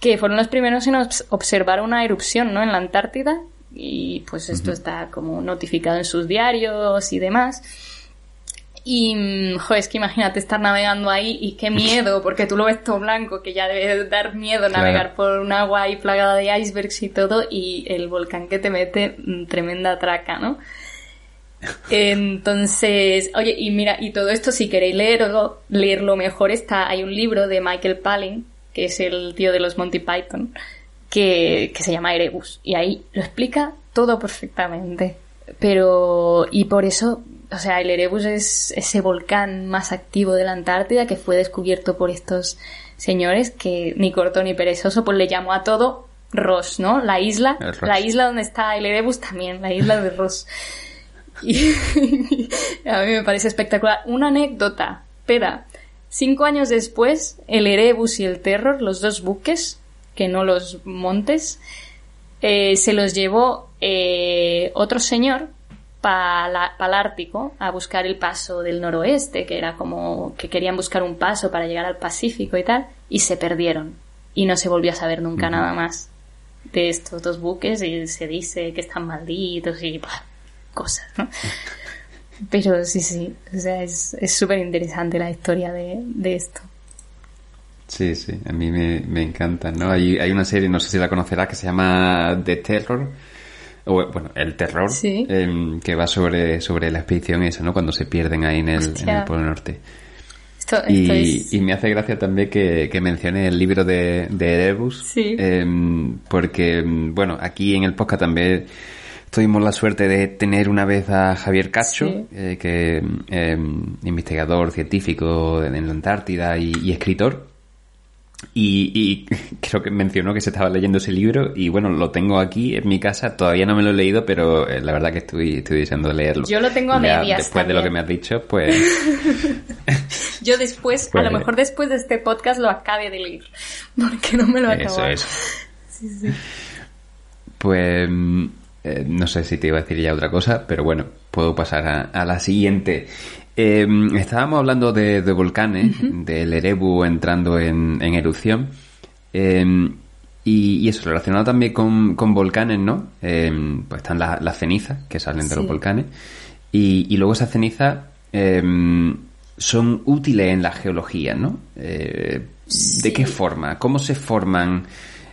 que fueron los primeros en observar una erupción, ¿no? En la Antártida y pues esto está como notificado en sus diarios y demás. Y, mm, joder, es que imagínate estar navegando ahí y qué miedo, porque tú lo ves todo blanco, que ya debe dar miedo navegar por un agua ahí plagada de icebergs y todo, y el volcán que te mete mm, tremenda traca, ¿no? Entonces, oye, y mira, y todo esto, si queréis leerlo, leerlo mejor, está, hay un libro de Michael Palin, que es el tío de los Monty Python, que, se llama Erebus. Y ahí lo explica todo perfectamente. Pero, y por eso, o sea, el Erebus es ese volcán más activo de la Antártida que fue descubierto por estos señores que ni corto ni perezoso, pues le llamó a todo Ross, ¿no? La isla, la isla donde está el Erebus también, la isla de Ross. Y a mí me parece espectacular. Una anécdota, espera. Cinco años después, el Erebus y el Terror, los dos buques, que no los montes, eh, se los llevó eh, otro señor para el Ártico a buscar el paso del noroeste, que era como que querían buscar un paso para llegar al Pacífico y tal, y se perdieron. Y no se volvió a saber nunca nada más de estos dos buques y se dice que están malditos y cosas, ¿no? Pero sí, sí, o sea, es súper interesante la historia de, de esto. Sí, sí, a mí me, me encanta, ¿no? Hay, hay una serie, no sé si la conocerás, que se llama The Terror, o bueno, El Terror, Sí. em, que va sobre, sobre la expedición esa, ¿no? Cuando se pierden ahí en el, en Hostia. el Polo Norte. Esto, esto Y, es... y me hace gracia también que, que mencione el libro de, de Erebus. Sí. em, porque, em, bueno, aquí en el podcast también tuvimos la suerte de tener una vez a Javier Cacho, Sí. eh, que investigador científico en la Antártida y, y escritor. Y, y creo que mencionó que se estaba leyendo ese libro y bueno, lo tengo aquí en mi casa, todavía no me lo he leído, pero eh, la verdad que estoy, estoy deseando leerlo. Yo lo tengo a Ya medias Después de lo que me has dicho, pues... Yo después, a Pues- lo mejor después de este podcast lo acabe de leer, porque no me lo he Eso acabado. es. Pues mm, eh, no sé si te iba a decir ya otra cosa, pero bueno, puedo pasar a, a la siguiente. Eh, estábamos hablando de, de volcanes, del Erebu entrando en, en erupción. eh, y, y eso, relacionado también con, con volcanes, ¿no? Eh, pues están la- las cenizas que salen de los volcanes. Y, y luego esas cenizas son útiles en la geología, ¿no? Eh, ¿De Sí. qué forma? ¿Cómo se forman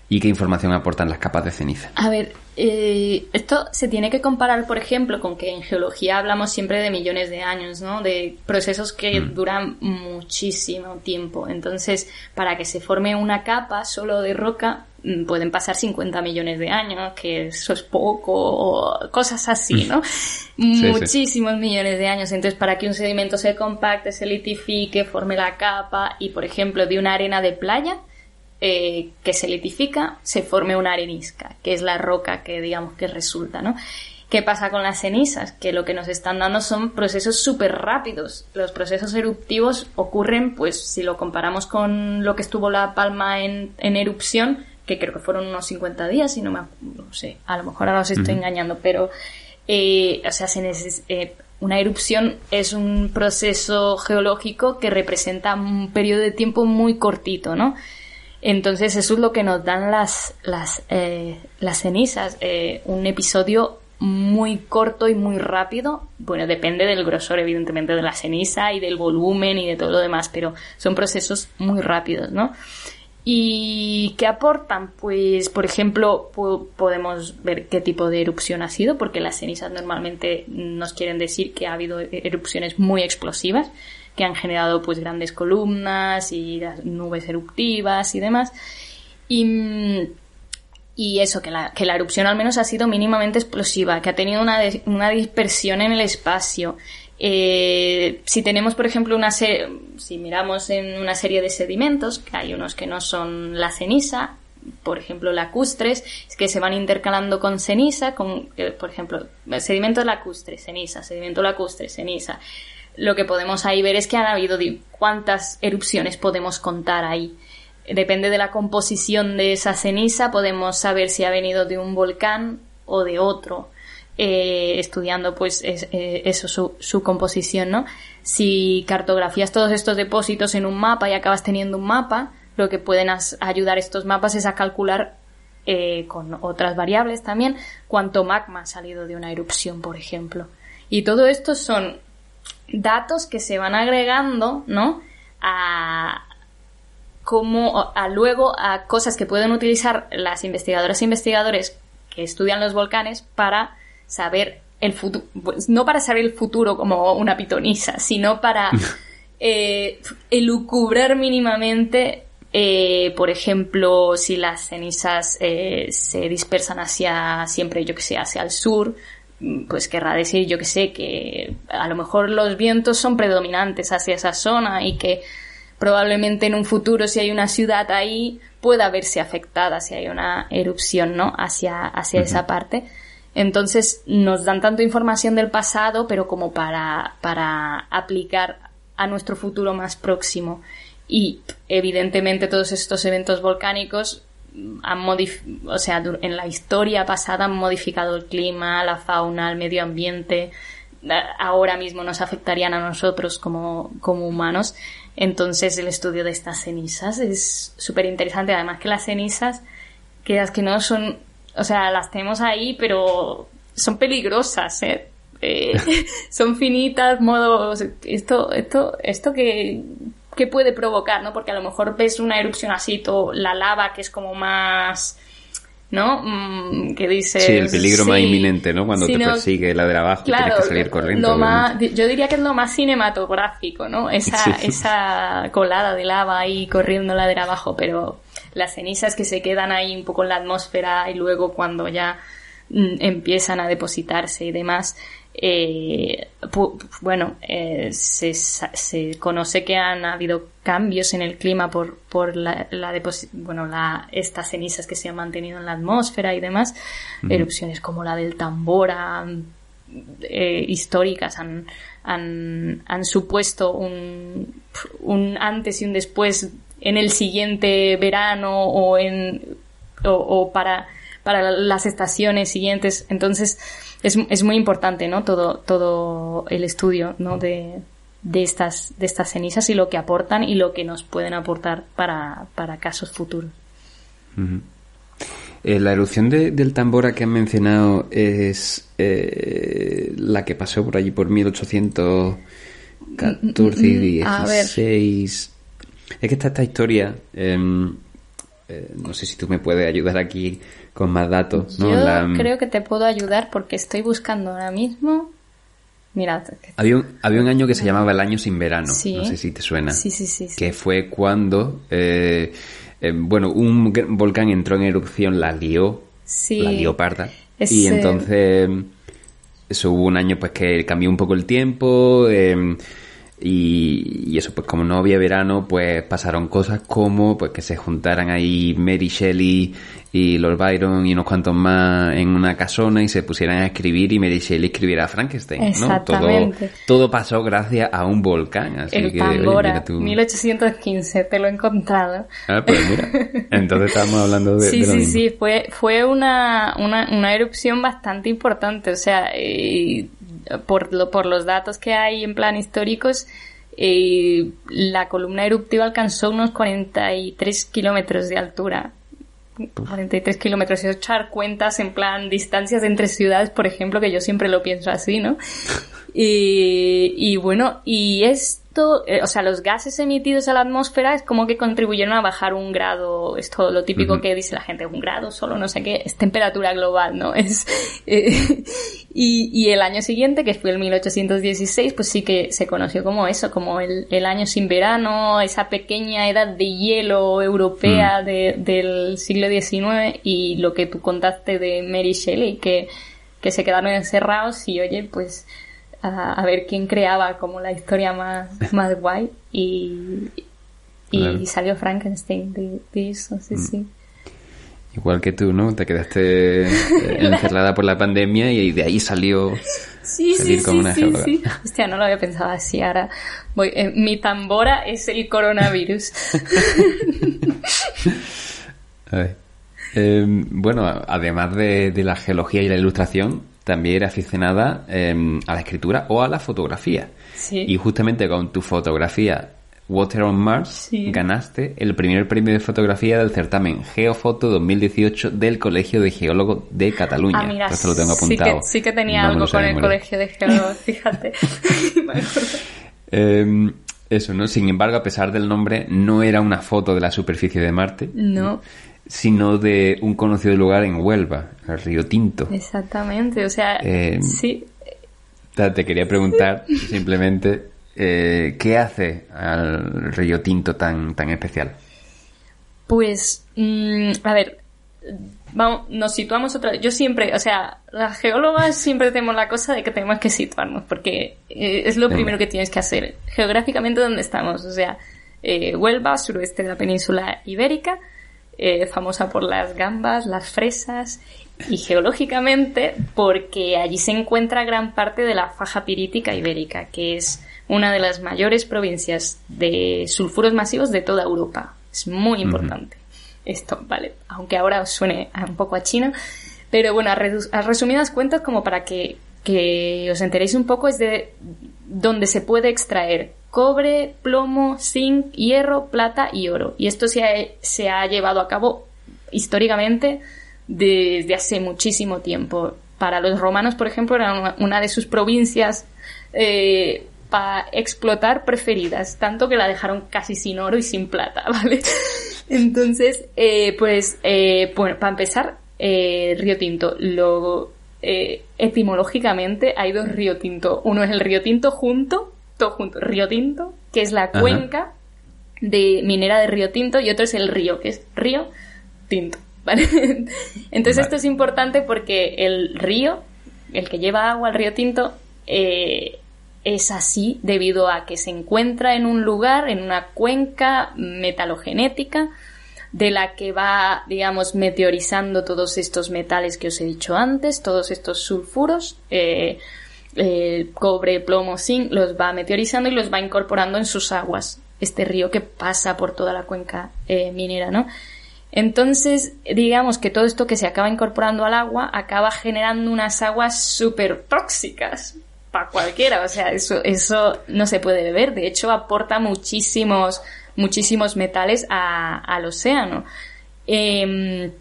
y qué información aportan las capas de ceniza? A ver, eh, esto se tiene que comparar, por ejemplo, con que en geología hablamos siempre de millones de años, ¿no? De procesos que duran muchísimo tiempo. Entonces, para que se forme una capa solo de roca, mm, pueden pasar 50 millones de años, que eso es poco, o cosas así, ¿no? sí. Muchísimos millones de años. Entonces, para que un sedimento se compacte, se litifique, forme la capa, y por ejemplo, de una arena de playa, eh, que se litifica, se forme una arenisca, que es la roca que digamos que resulta, ¿no? ¿Qué pasa con las cenizas? Que lo que nos están dando son procesos súper rápidos. Los procesos eruptivos ocurren, pues, si lo comparamos con lo que estuvo La Palma en, en erupción, que creo que fueron unos 50 días, y no me no sé, a lo mejor ahora os estoy engañando, pero, eh, o sea, se neces- eh, una erupción es un proceso geológico que representa un periodo de tiempo muy cortito, ¿no? Entonces eso es lo que nos dan las, las, eh, las cenizas, eh, un episodio muy corto y muy rápido. Bueno, depende del grosor, evidentemente, de la ceniza y del volumen y de todo lo demás, pero son procesos muy rápidos, ¿no? ¿Y qué aportan? Pues, por ejemplo, po- podemos ver qué tipo de erupción ha sido, porque las cenizas normalmente nos quieren decir que ha habido e- erupciones muy explosivas, que han generado pues grandes columnas y nubes eruptivas y demás. Y, mm, y eso, que la, que la erupción al menos ha sido mínimamente explosiva, que ha tenido una, una dispersión en el espacio. Eh, si tenemos, por ejemplo, una se- si miramos en una serie de sedimentos, que hay unos que no son la ceniza, por ejemplo, lacustres, es que se van intercalando con ceniza, con, eh, por ejemplo, sedimento lacustre, ceniza, sedimento lacustre, ceniza. Lo que podemos ahí ver es que han habido cuántas erupciones podemos contar ahí. Depende de la composición de esa ceniza, podemos saber si ha venido de un volcán o de otro, eh, estudiando pues es- eh, eso, su, composición, ¿no? Si cartografías todos estos depósitos en un mapa y acabas teniendo un mapa, lo que pueden ayudar estos mapas es a calcular eh, con otras variables también cuánto magma ha salido de una erupción, por ejemplo. Y todo esto son datos que se van agregando, ¿no? A, como a luego a cosas que pueden utilizar las investigadoras e investigadores que estudian los volcanes para saber el futuro, pues no para saber el futuro como una pitonisa, sino para eh, elucubrar mínimamente, eh, por ejemplo, si las cenizas eh, se dispersan hacia siempre, yo que sé, hacia el sur, pues querrá decir, yo que sé, que a lo mejor los vientos son predominantes hacia esa zona y que probablemente en un futuro si hay una ciudad ahí pueda verse afectada si hay una erupción, ¿no? Hacia, hacia esa parte. Entonces nos dan tanto información del pasado, pero como para, para aplicar a nuestro futuro más próximo. Y evidentemente todos estos eventos volcánicos han o sea, en la historia pasada han modificado el clima, la fauna, el medio ambiente. Ahora mismo nos afectarían a nosotros como, como humanos. Entonces el estudio de estas cenizas es súper interesante. Además que las cenizas, que las que no son, o sea, las tenemos ahí, pero son peligrosas, ¿eh? Eh, son finitas, modo, esto, esto, esto que, qué puede provocar, ¿no? Porque a lo mejor ves una erupción así, todo, la lava que es como más ¿no? Mm, que dice... Sí, el peligro más inminente, ¿no? Cuando te persigue la de abajo y tienes que salir corriendo. yo diría que es lo más cinematográfico, ¿no? Esa, esa colada de lava ahí corriendo la de abajo, pero las cenizas que se quedan ahí un poco en la atmósfera y luego cuando ya mm, empiezan a depositarse y demás, eh, bueno, eh, se, se, conoce que han habido cambios en el clima por, por la, la bueno, la, estas cenizas que se han mantenido en la atmósfera y demás. Erupciones como la del Tambora, eh, históricas, han, han, han supuesto un, un antes y un después en el siguiente verano o en o, o para, para las estaciones siguientes. Entonces, es, es muy importante, ¿no? Todo, todo el estudio, ¿no? De, de estas, de estas cenizas y lo que aportan y lo que nos pueden aportar para, para casos futuros. Eh, la erupción de, del Tambora que han mencionado es eh, la que pasó por allí por 1814 y 16. Es que está esta historia. Em, eh, no sé si tú me puedes ayudar aquí con más datos. ¿no? Yo mm, creo que te puedo ayudar porque estoy buscando ahora mismo. Mira. Había un, había un año que se llamaba el año sin verano. No sé si te suena. Sí, sí, sí. Que fue cuando, eh, eh, bueno, un volcán entró en erupción, la lió. La lió parda. Y entonces, eso hubo un año pues que cambió un poco el tiempo. Eh, y, y, eso, pues como no había verano, pues pasaron cosas como pues que se juntaran ahí Mary Shelley y Lord Byron y unos cuantos más en una casona y se pusieran a escribir y Mary Shelley escribiera a Frankenstein, ¿no? Todo, todo pasó gracias a un volcán, así El que... Tambora, 1815, te lo he encontrado. Ah, pues mira, entonces estábamos hablando de... Sí, sí, sí, fue, fue una, una, una erupción bastante importante, o sea, eh, por, lo, por los datos que hay en plan históricos, eh, la columna eruptiva alcanzó unos 43 kilómetros de altura. 43 kilómetros, y echar cuentas en plan distancias entre ciudades, por ejemplo, que yo siempre lo pienso así, ¿no? Y, y bueno, y es eh, o sea, los gases emitidos a la atmósfera es como que contribuyeron a bajar un grado, es todo lo típico que dice la gente, un grado solo, no sé qué, es temperatura global, ¿no? Es, eh, y, y, el año siguiente, que fue el 1816, pues sí que se conoció como eso, como el, el año sin verano, esa pequeña edad de hielo europea de, del siglo XIX y lo que tú contaste de Mary Shelley, que, que se quedaron encerrados y oye, pues a, ver quién creaba como la historia más, más guay y, y salió Frankenstein de, eso, sí, mm. sí. Igual que tú, ¿no? Te quedaste eh, encerrada por la pandemia y de ahí salió sí, sí, como una sí, sí, Hostia, no lo había pensado así. Ahora voy. Eh, mi tambora es el coronavirus. Em, bueno, además de, de, la geología y la ilustración, también era aficionada em, a la escritura o a la fotografía. Y justamente con tu fotografía Water on Mars ganaste el primer premio de fotografía del certamen Geofoto 2018 del Colegio de Geólogos de Cataluña. Ah, mira, Esto lo tengo apuntado. Sí que, tenía algo con el Colegio de Geólogos, fíjate. Em, eso, ¿no? Sin embargo, a pesar del nombre, no era una foto de la superficie de Marte. No sino de un conocido lugar en Huelva, el Río Tinto. Exactamente, o sea, eh, sí. Te quería preguntar simplemente eh, qué hace al Río Tinto tan, tan especial. Pues, mm, a ver, vamos, nos situamos otra vez. Yo siempre, o sea, las geólogas siempre tenemos la cosa de que tenemos que situarnos, porque eh, es lo primero que tienes que hacer. Geográficamente, ¿dónde estamos? O sea, Huelva, suroeste de la península ibérica, eh, famosa por las gambas, las fresas y geológicamente porque allí se encuentra gran parte de la faja pirítica ibérica, que es una de las mayores provincias de sulfuros masivos de toda Europa. Es muy importante. Esto, vale, aunque ahora os suene un poco a China, pero bueno, a, resumidas cuentas, como para que, que os enteréis un poco, es de donde se puede extraer cobre, plomo, zinc, hierro, plata y oro. Y esto se ha, se ha llevado a cabo históricamente desde hace muchísimo tiempo. Para los romanos, por ejemplo, era una, de sus provincias eh, para explotar preferidas, tanto que la dejaron casi sin oro y sin plata, ¿vale? Entonces, eh, pues, eh, bueno, para empezar, eh, Río Tinto, luego, eh, etimológicamente hay dos Río Tinto. Uno es el Río Tinto junto, todo junto, Río Tinto, que es la cuenca de minera de Río Tinto, y otro es el río, que es Río Tinto, ¿vale? Entonces esto es importante porque el río, el que lleva agua al Río Tinto, eh, es así debido a que se encuentra en un lugar, en una cuenca metalogenética, de la que va, digamos, meteorizando todos estos metales que os he dicho antes, todos estos sulfuros, eh, eh, cobre, plomo, zinc, los va meteorizando y los va incorporando en sus aguas. Este río que pasa por toda la cuenca eh, minera, ¿no? Entonces, digamos que todo esto que se acaba incorporando al agua acaba generando unas aguas súper tóxicas para cualquiera. O sea, eso, eso no se puede beber. De hecho, aporta muchísimos, muchísimos metales al océano. Em,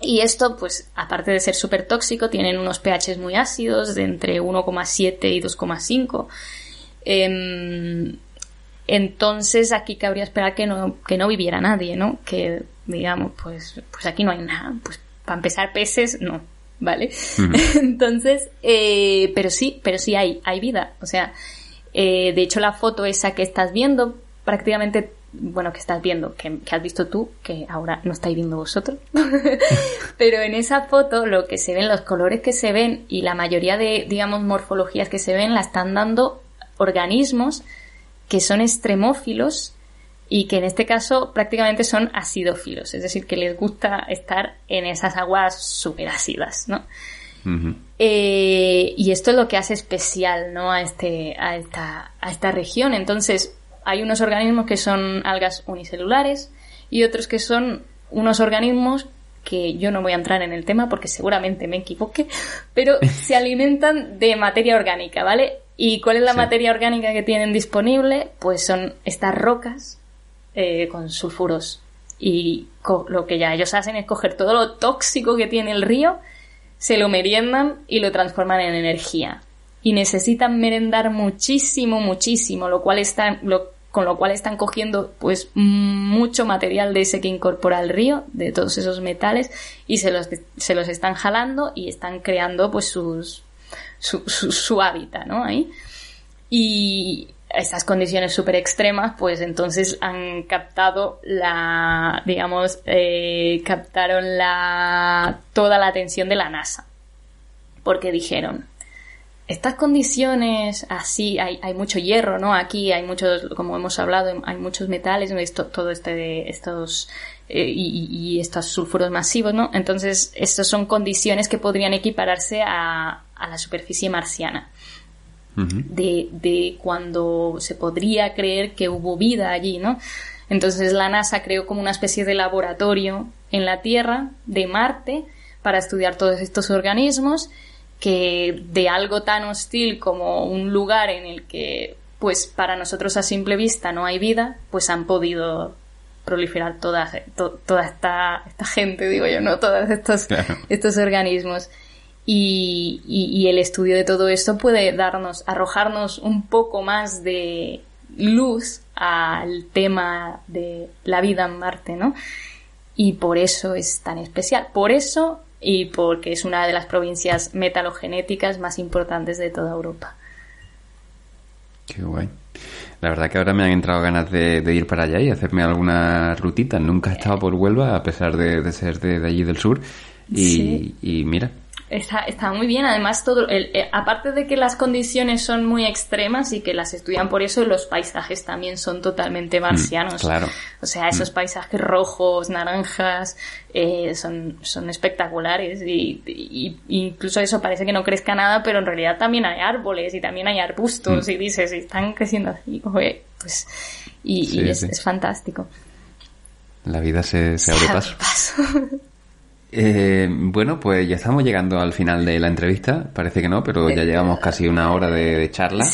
y esto, pues, aparte de ser súper tóxico, tienen unos pHs muy ácidos, de entre 1,7 y 2,5. Em, entonces, aquí cabría esperar que no, que no viviera nadie, ¿no? Que, digamos, pues, pues aquí no hay nada. Pues, para empezar, peces, no. ¿Vale? Entonces, eh, pero sí, pero sí hay, hay vida. O sea, eh, de hecho, la foto esa que estás viendo, prácticamente bueno, que estás viendo, que, has visto tú, que ahora no estáis viendo vosotros. Pero en esa foto lo que se ven, los colores que se ven y la mayoría de, digamos, morfologías que se ven, la están dando organismos que son extremófilos y que en este caso prácticamente son acidófilos, es decir, que les gusta estar en esas aguas súper ácidas, ¿no? Eh, y esto es lo que hace especial, ¿no? A este, a esta, a esta región. Entonces, hay unos organismos que son algas unicelulares y otros que son unos organismos que yo no voy a entrar en el tema porque seguramente me equivoque, pero se alimentan de materia orgánica, ¿vale? ¿Y cuál es la materia orgánica que tienen disponible? Pues son estas rocas eh, con sulfuros. Y lo que ya ellos hacen es coger todo lo tóxico que tiene el río, se lo meriendan y lo transforman en energía. Y necesitan merendar muchísimo, muchísimo, lo cual está, lo, con lo cual están cogiendo pues mucho material de ese que incorpora el río, de todos esos metales, y se los, se los están jalando y están creando pues sus, su, su, hábitat, ¿no? Ahí. Y estas condiciones súper extremas, pues entonces han captado la, digamos, eh, captaron la, toda la atención de la NASA. Porque dijeron, estas condiciones así, hay, hay mucho hierro, ¿no? Aquí hay muchos, como hemos hablado, hay muchos metales, esto, todo este, estos, eh, y, estos sulfuros masivos, ¿no? Entonces, estas son condiciones que podrían equipararse a, a la superficie marciana. de, de cuando se podría creer que hubo vida allí, ¿no? Entonces la NASA creó como una especie de laboratorio en la Tierra, de Marte, para estudiar todos estos organismos que de algo tan hostil como un lugar en el que pues para nosotros a simple vista no hay vida, pues han podido proliferar toda, toda esta, esta gente, digo yo, ¿no? Todos estos, estos organismos. Y, y, el estudio de todo esto puede darnos, arrojarnos un poco más de luz al tema de la vida en Marte, ¿no? Y por eso es tan especial. Por eso y porque es una de las provincias metalogenéticas más importantes de toda Europa. Qué guay. La verdad que ahora me han entrado ganas de, ir para allá y hacerme alguna rutita. Nunca he estado por Huelva, a pesar de, ser de, allí del sur. Y, y mira, Está, está muy bien, además todo, el, eh, aparte de que las condiciones son muy extremas y que las estudian por eso, los paisajes también son totalmente mm, marcianos. claro. O sea, esos mm. paisajes rojos, naranjas, eh, son, son espectaculares y, incluso eso parece que no crezca nada, pero en realidad también hay árboles y también hay arbustos mm. y dices, están creciendo así, pues, y, es, es, fantástico. La vida se, se abre paso. Eh, bueno, pues ya estamos llegando al final de la entrevista. Parece que no, pero ya llevamos casi una hora de, charla.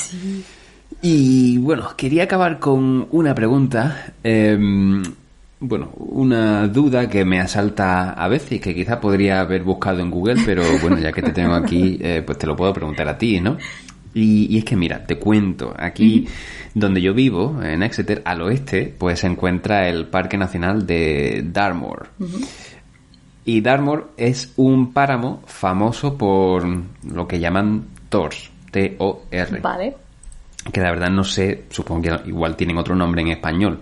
Y bueno, quería acabar con una pregunta. Em, bueno, una duda que me asalta a veces, que quizás podría haber buscado en Google, pero bueno, ya que te tengo aquí, eh, pues te lo puedo preguntar a ti, ¿no? Y, es que mira, te cuento, aquí donde yo vivo, en Exeter, al oeste, pues se encuentra el Parque Nacional de Dartmoor. Y Dartmoor es un páramo famoso por lo que llaman TORS, T-O-R. Vale. Que la verdad no sé, supongo que igual tienen otro nombre en español.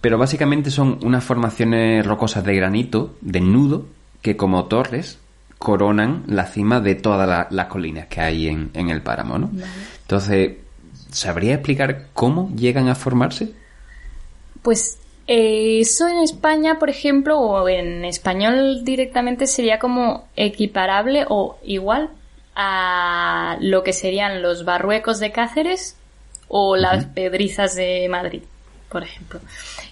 Pero básicamente son unas formaciones rocosas de granito, de nudo, que como torres coronan la cima de todas las colinas que hay en, el páramo, ¿no? Entonces, ¿sabría explicar cómo llegan a formarse? Pues eso en España, por ejemplo, o en español directamente sería como equiparable o igual a lo que serían los barruecos de Cáceres o las pedrizas de Madrid, por ejemplo.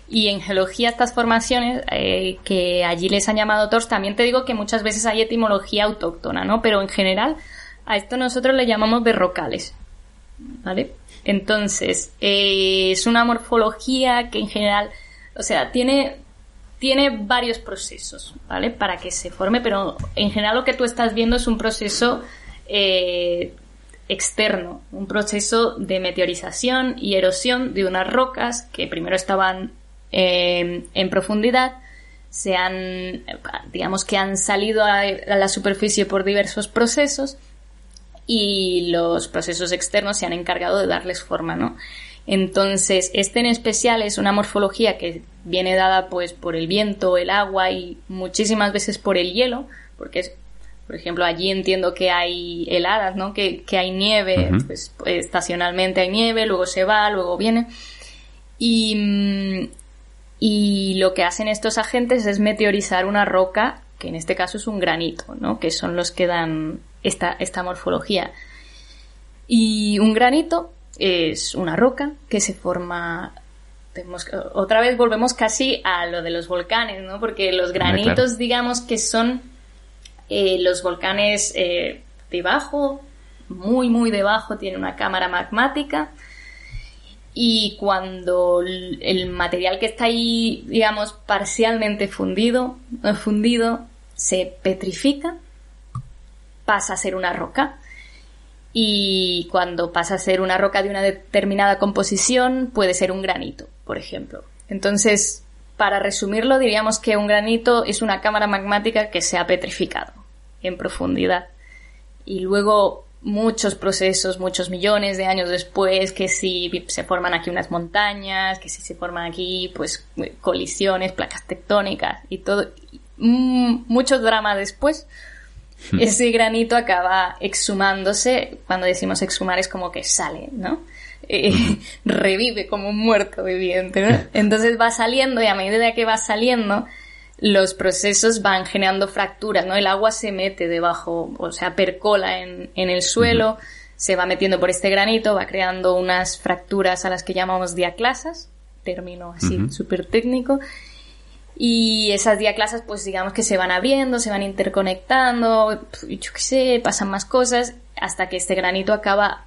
Y en geología estas formaciones, eh, que allí les han llamado TORS, también te digo que muchas veces hay etimología autóctona, ¿no? Pero en general a esto nosotros le llamamos berrocales, ¿vale? Entonces, eh, es una morfología que en general, o sea, tiene, tiene varios procesos, ¿vale? Para que se forme, pero en general lo que tú estás viendo es un proceso eh, externo, un proceso de meteorización y erosión de unas rocas que primero estaban en profundidad se han, digamos que han salido a, la superficie por diversos procesos y los procesos externos se han encargado de darles forma, ¿no? Entonces, este en especial es una morfología que viene dada pues por el viento, el agua y muchísimas veces por el hielo, porque es, por ejemplo, allí entiendo que hay heladas, ¿no? Que, hay nieve, pues, pues, estacionalmente hay nieve, luego se va, luego viene. Y, y lo que hacen estos agentes es meteorizar una roca, que en este caso es un granito, ¿no? Que son los que dan esta, esta morfología. Y un granito es una roca que se forma otra vez volvemos casi a lo de los volcanes, ¿no? Porque los granitos, digamos que son eh, los volcanes eh, debajo, muy, muy debajo, tiene una cámara magmática y cuando el material que está ahí, digamos, parcialmente fundido, fundido, se petrifica, pasa a ser una roca. Y cuando pasa a ser una roca de una determinada composición, puede ser un granito, por ejemplo. Entonces, para resumirlo, diríamos que un granito es una cámara magmática que se ha petrificado en profundidad. Y luego muchos procesos, muchos millones de años después, que si se forman aquí unas montañas, que si se forman aquí, pues, colisiones, placas tectónicas y todo, mm, mucho drama después, hmm. ese granito acaba exhumándose, cuando decimos exhumar es como que sale, ¿no? Eh, hmm. revive como un muerto viviente, ¿no? Entonces va saliendo y a medida que va saliendo, los procesos van generando fracturas, ¿no? El agua se mete debajo, o sea, percola en, en el suelo, se va metiendo por este granito, va creando unas fracturas a las que llamamos diaclasas, término así súper técnico, y esas diaclasas, pues digamos que se van abriendo, se van interconectando, yo qué sé, pasan más cosas, hasta que este granito acaba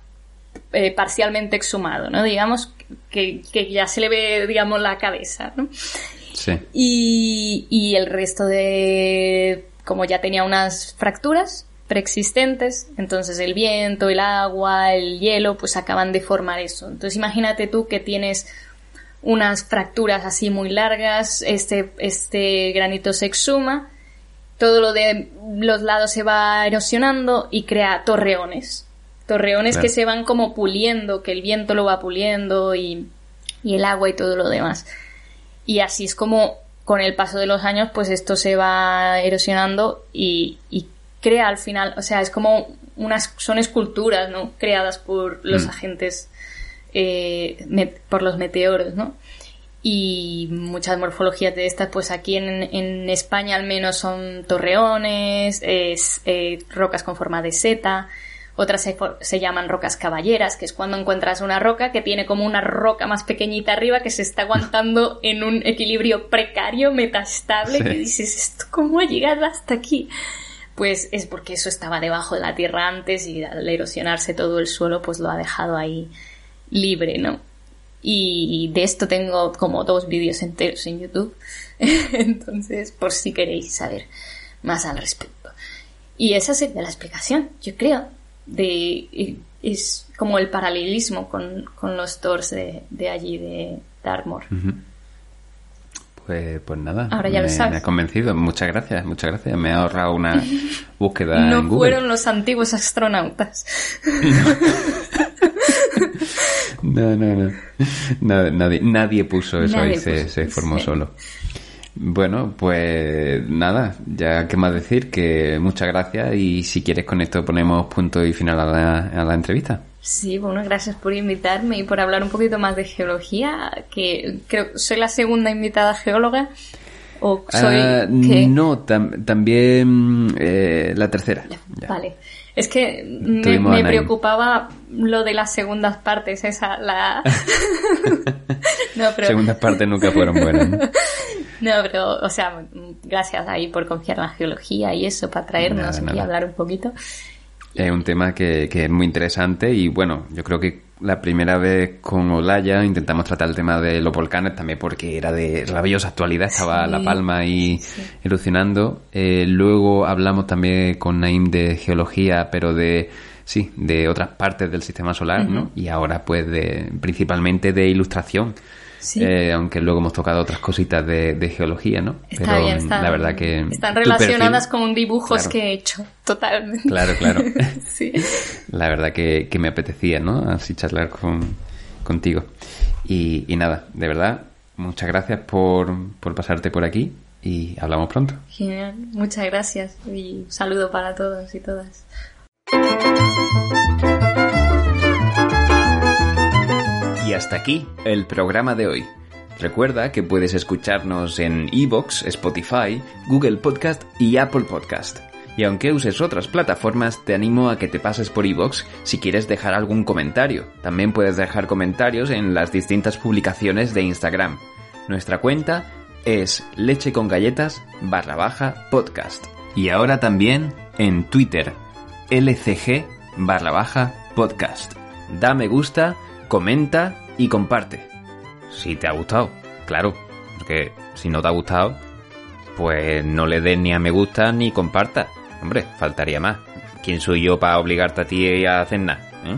eh, parcialmente exhumado, ¿no? Digamos que, que ya se le ve, digamos, la cabeza, ¿no? Y, el resto de, como ya tenía unas fracturas preexistentes, entonces el viento, el agua, el hielo, pues acaban de formar eso. Entonces imagínate tú que tienes unas fracturas así muy largas, este, este granito se exhuma, todo lo de los lados se va erosionando y crea torreones. Torreones que se van como puliendo, que el viento lo va puliendo y, y el agua y todo lo demás. Y así es como con el paso de los años, pues esto se va erosionando y, crea al final, o sea, es como unas, son esculturas, ¿no? Creadas por los mm. agentes, eh, por los meteoros, ¿no? Y muchas morfologías de estas, pues aquí en, España al menos son torreones, es, eh, rocas con forma de seta, otras se, llaman rocas caballeras, que es cuando encuentras una roca que tiene como una roca más pequeñita arriba que se está aguantando en un equilibrio precario, metastable, que dices, ¿esto cómo ha llegado hasta aquí? Pues es porque eso estaba debajo de la tierra antes y al erosionarse todo el suelo, pues lo ha dejado ahí libre, ¿no? Y de esto tengo como dos vídeos enteros en YouTube. Entonces, por si queréis saber más al respecto. Y esa sería la explicación, yo creo de es como el paralelismo con, con los Thors de, de allí, de Dartmoor. Pues, pues nada, Ahora ya me, lo sabes. me ha convencido. Muchas gracias, muchas gracias. Me ha ahorrado una búsqueda No en Google. fueron los antiguos astronautas. No, no, no. Na- Nadie, nadie puso eso Nadie y se, puso, se formó sí. solo. Bueno, pues nada, ya qué más decir, que muchas gracias y si quieres con esto ponemos punto y final a la, a la entrevista. Sí, bueno, gracias por invitarme y por hablar un poquito más de geología, que creo soy la segunda invitada geóloga. ¿O soy Ah, no, tam- también eh, la tercera. Ya. Vale. Es que me, preocupaba lo de las segundas partes, esa, la... no, pero... Segundas partes nunca fueron buenas. ¿no? No, pero, o sea, gracias ahí por confiar en la geología y eso, para traernos Nada, aquí nada. a hablar un poquito. Es un tema que, que es muy interesante y bueno, yo creo que la primera vez con Olaya intentamos tratar el tema de los volcanes también porque era de rabiosa actualidad, estaba Sí, La Palma ahí sí. erupcionando. Eh, luego hablamos también con Naim de geología, pero de sí, de otras partes del sistema solar, ¿no? Y ahora pues de principalmente de ilustración. Sí. Eh, aunque luego hemos tocado otras cositas de, de geología, ¿no? Está pero bien, están, la verdad que están relacionadas perfil- con dibujos Claro. que he hecho, totalmente. Claro, claro. sí. La verdad que, que me apetecía, ¿no? Así charlar con, contigo. Y, y nada, de verdad, muchas gracias por, por pasarte por aquí y hablamos pronto. Genial, muchas gracias y un saludo para todos y todas. Y hasta aquí el programa de hoy. Recuerda que puedes escucharnos en Evox, Spotify, Google Podcast y Apple Podcast. Y aunque uses otras plataformas, te animo a que te pases por Evox si quieres dejar algún comentario. También puedes dejar comentarios en las distintas publicaciones de Instagram. Nuestra cuenta es leche con galletas barra baja podcast. Y ahora también en Twitter, lcg barra baja podcast. Da me gusta, comenta y comparte. Si te ha gustado, claro, porque si no te ha gustado, pues no le des ni a me gusta ni comparta. Hombre, faltaría más. ¿Quién soy yo para obligarte a ti a hacer nada? eh?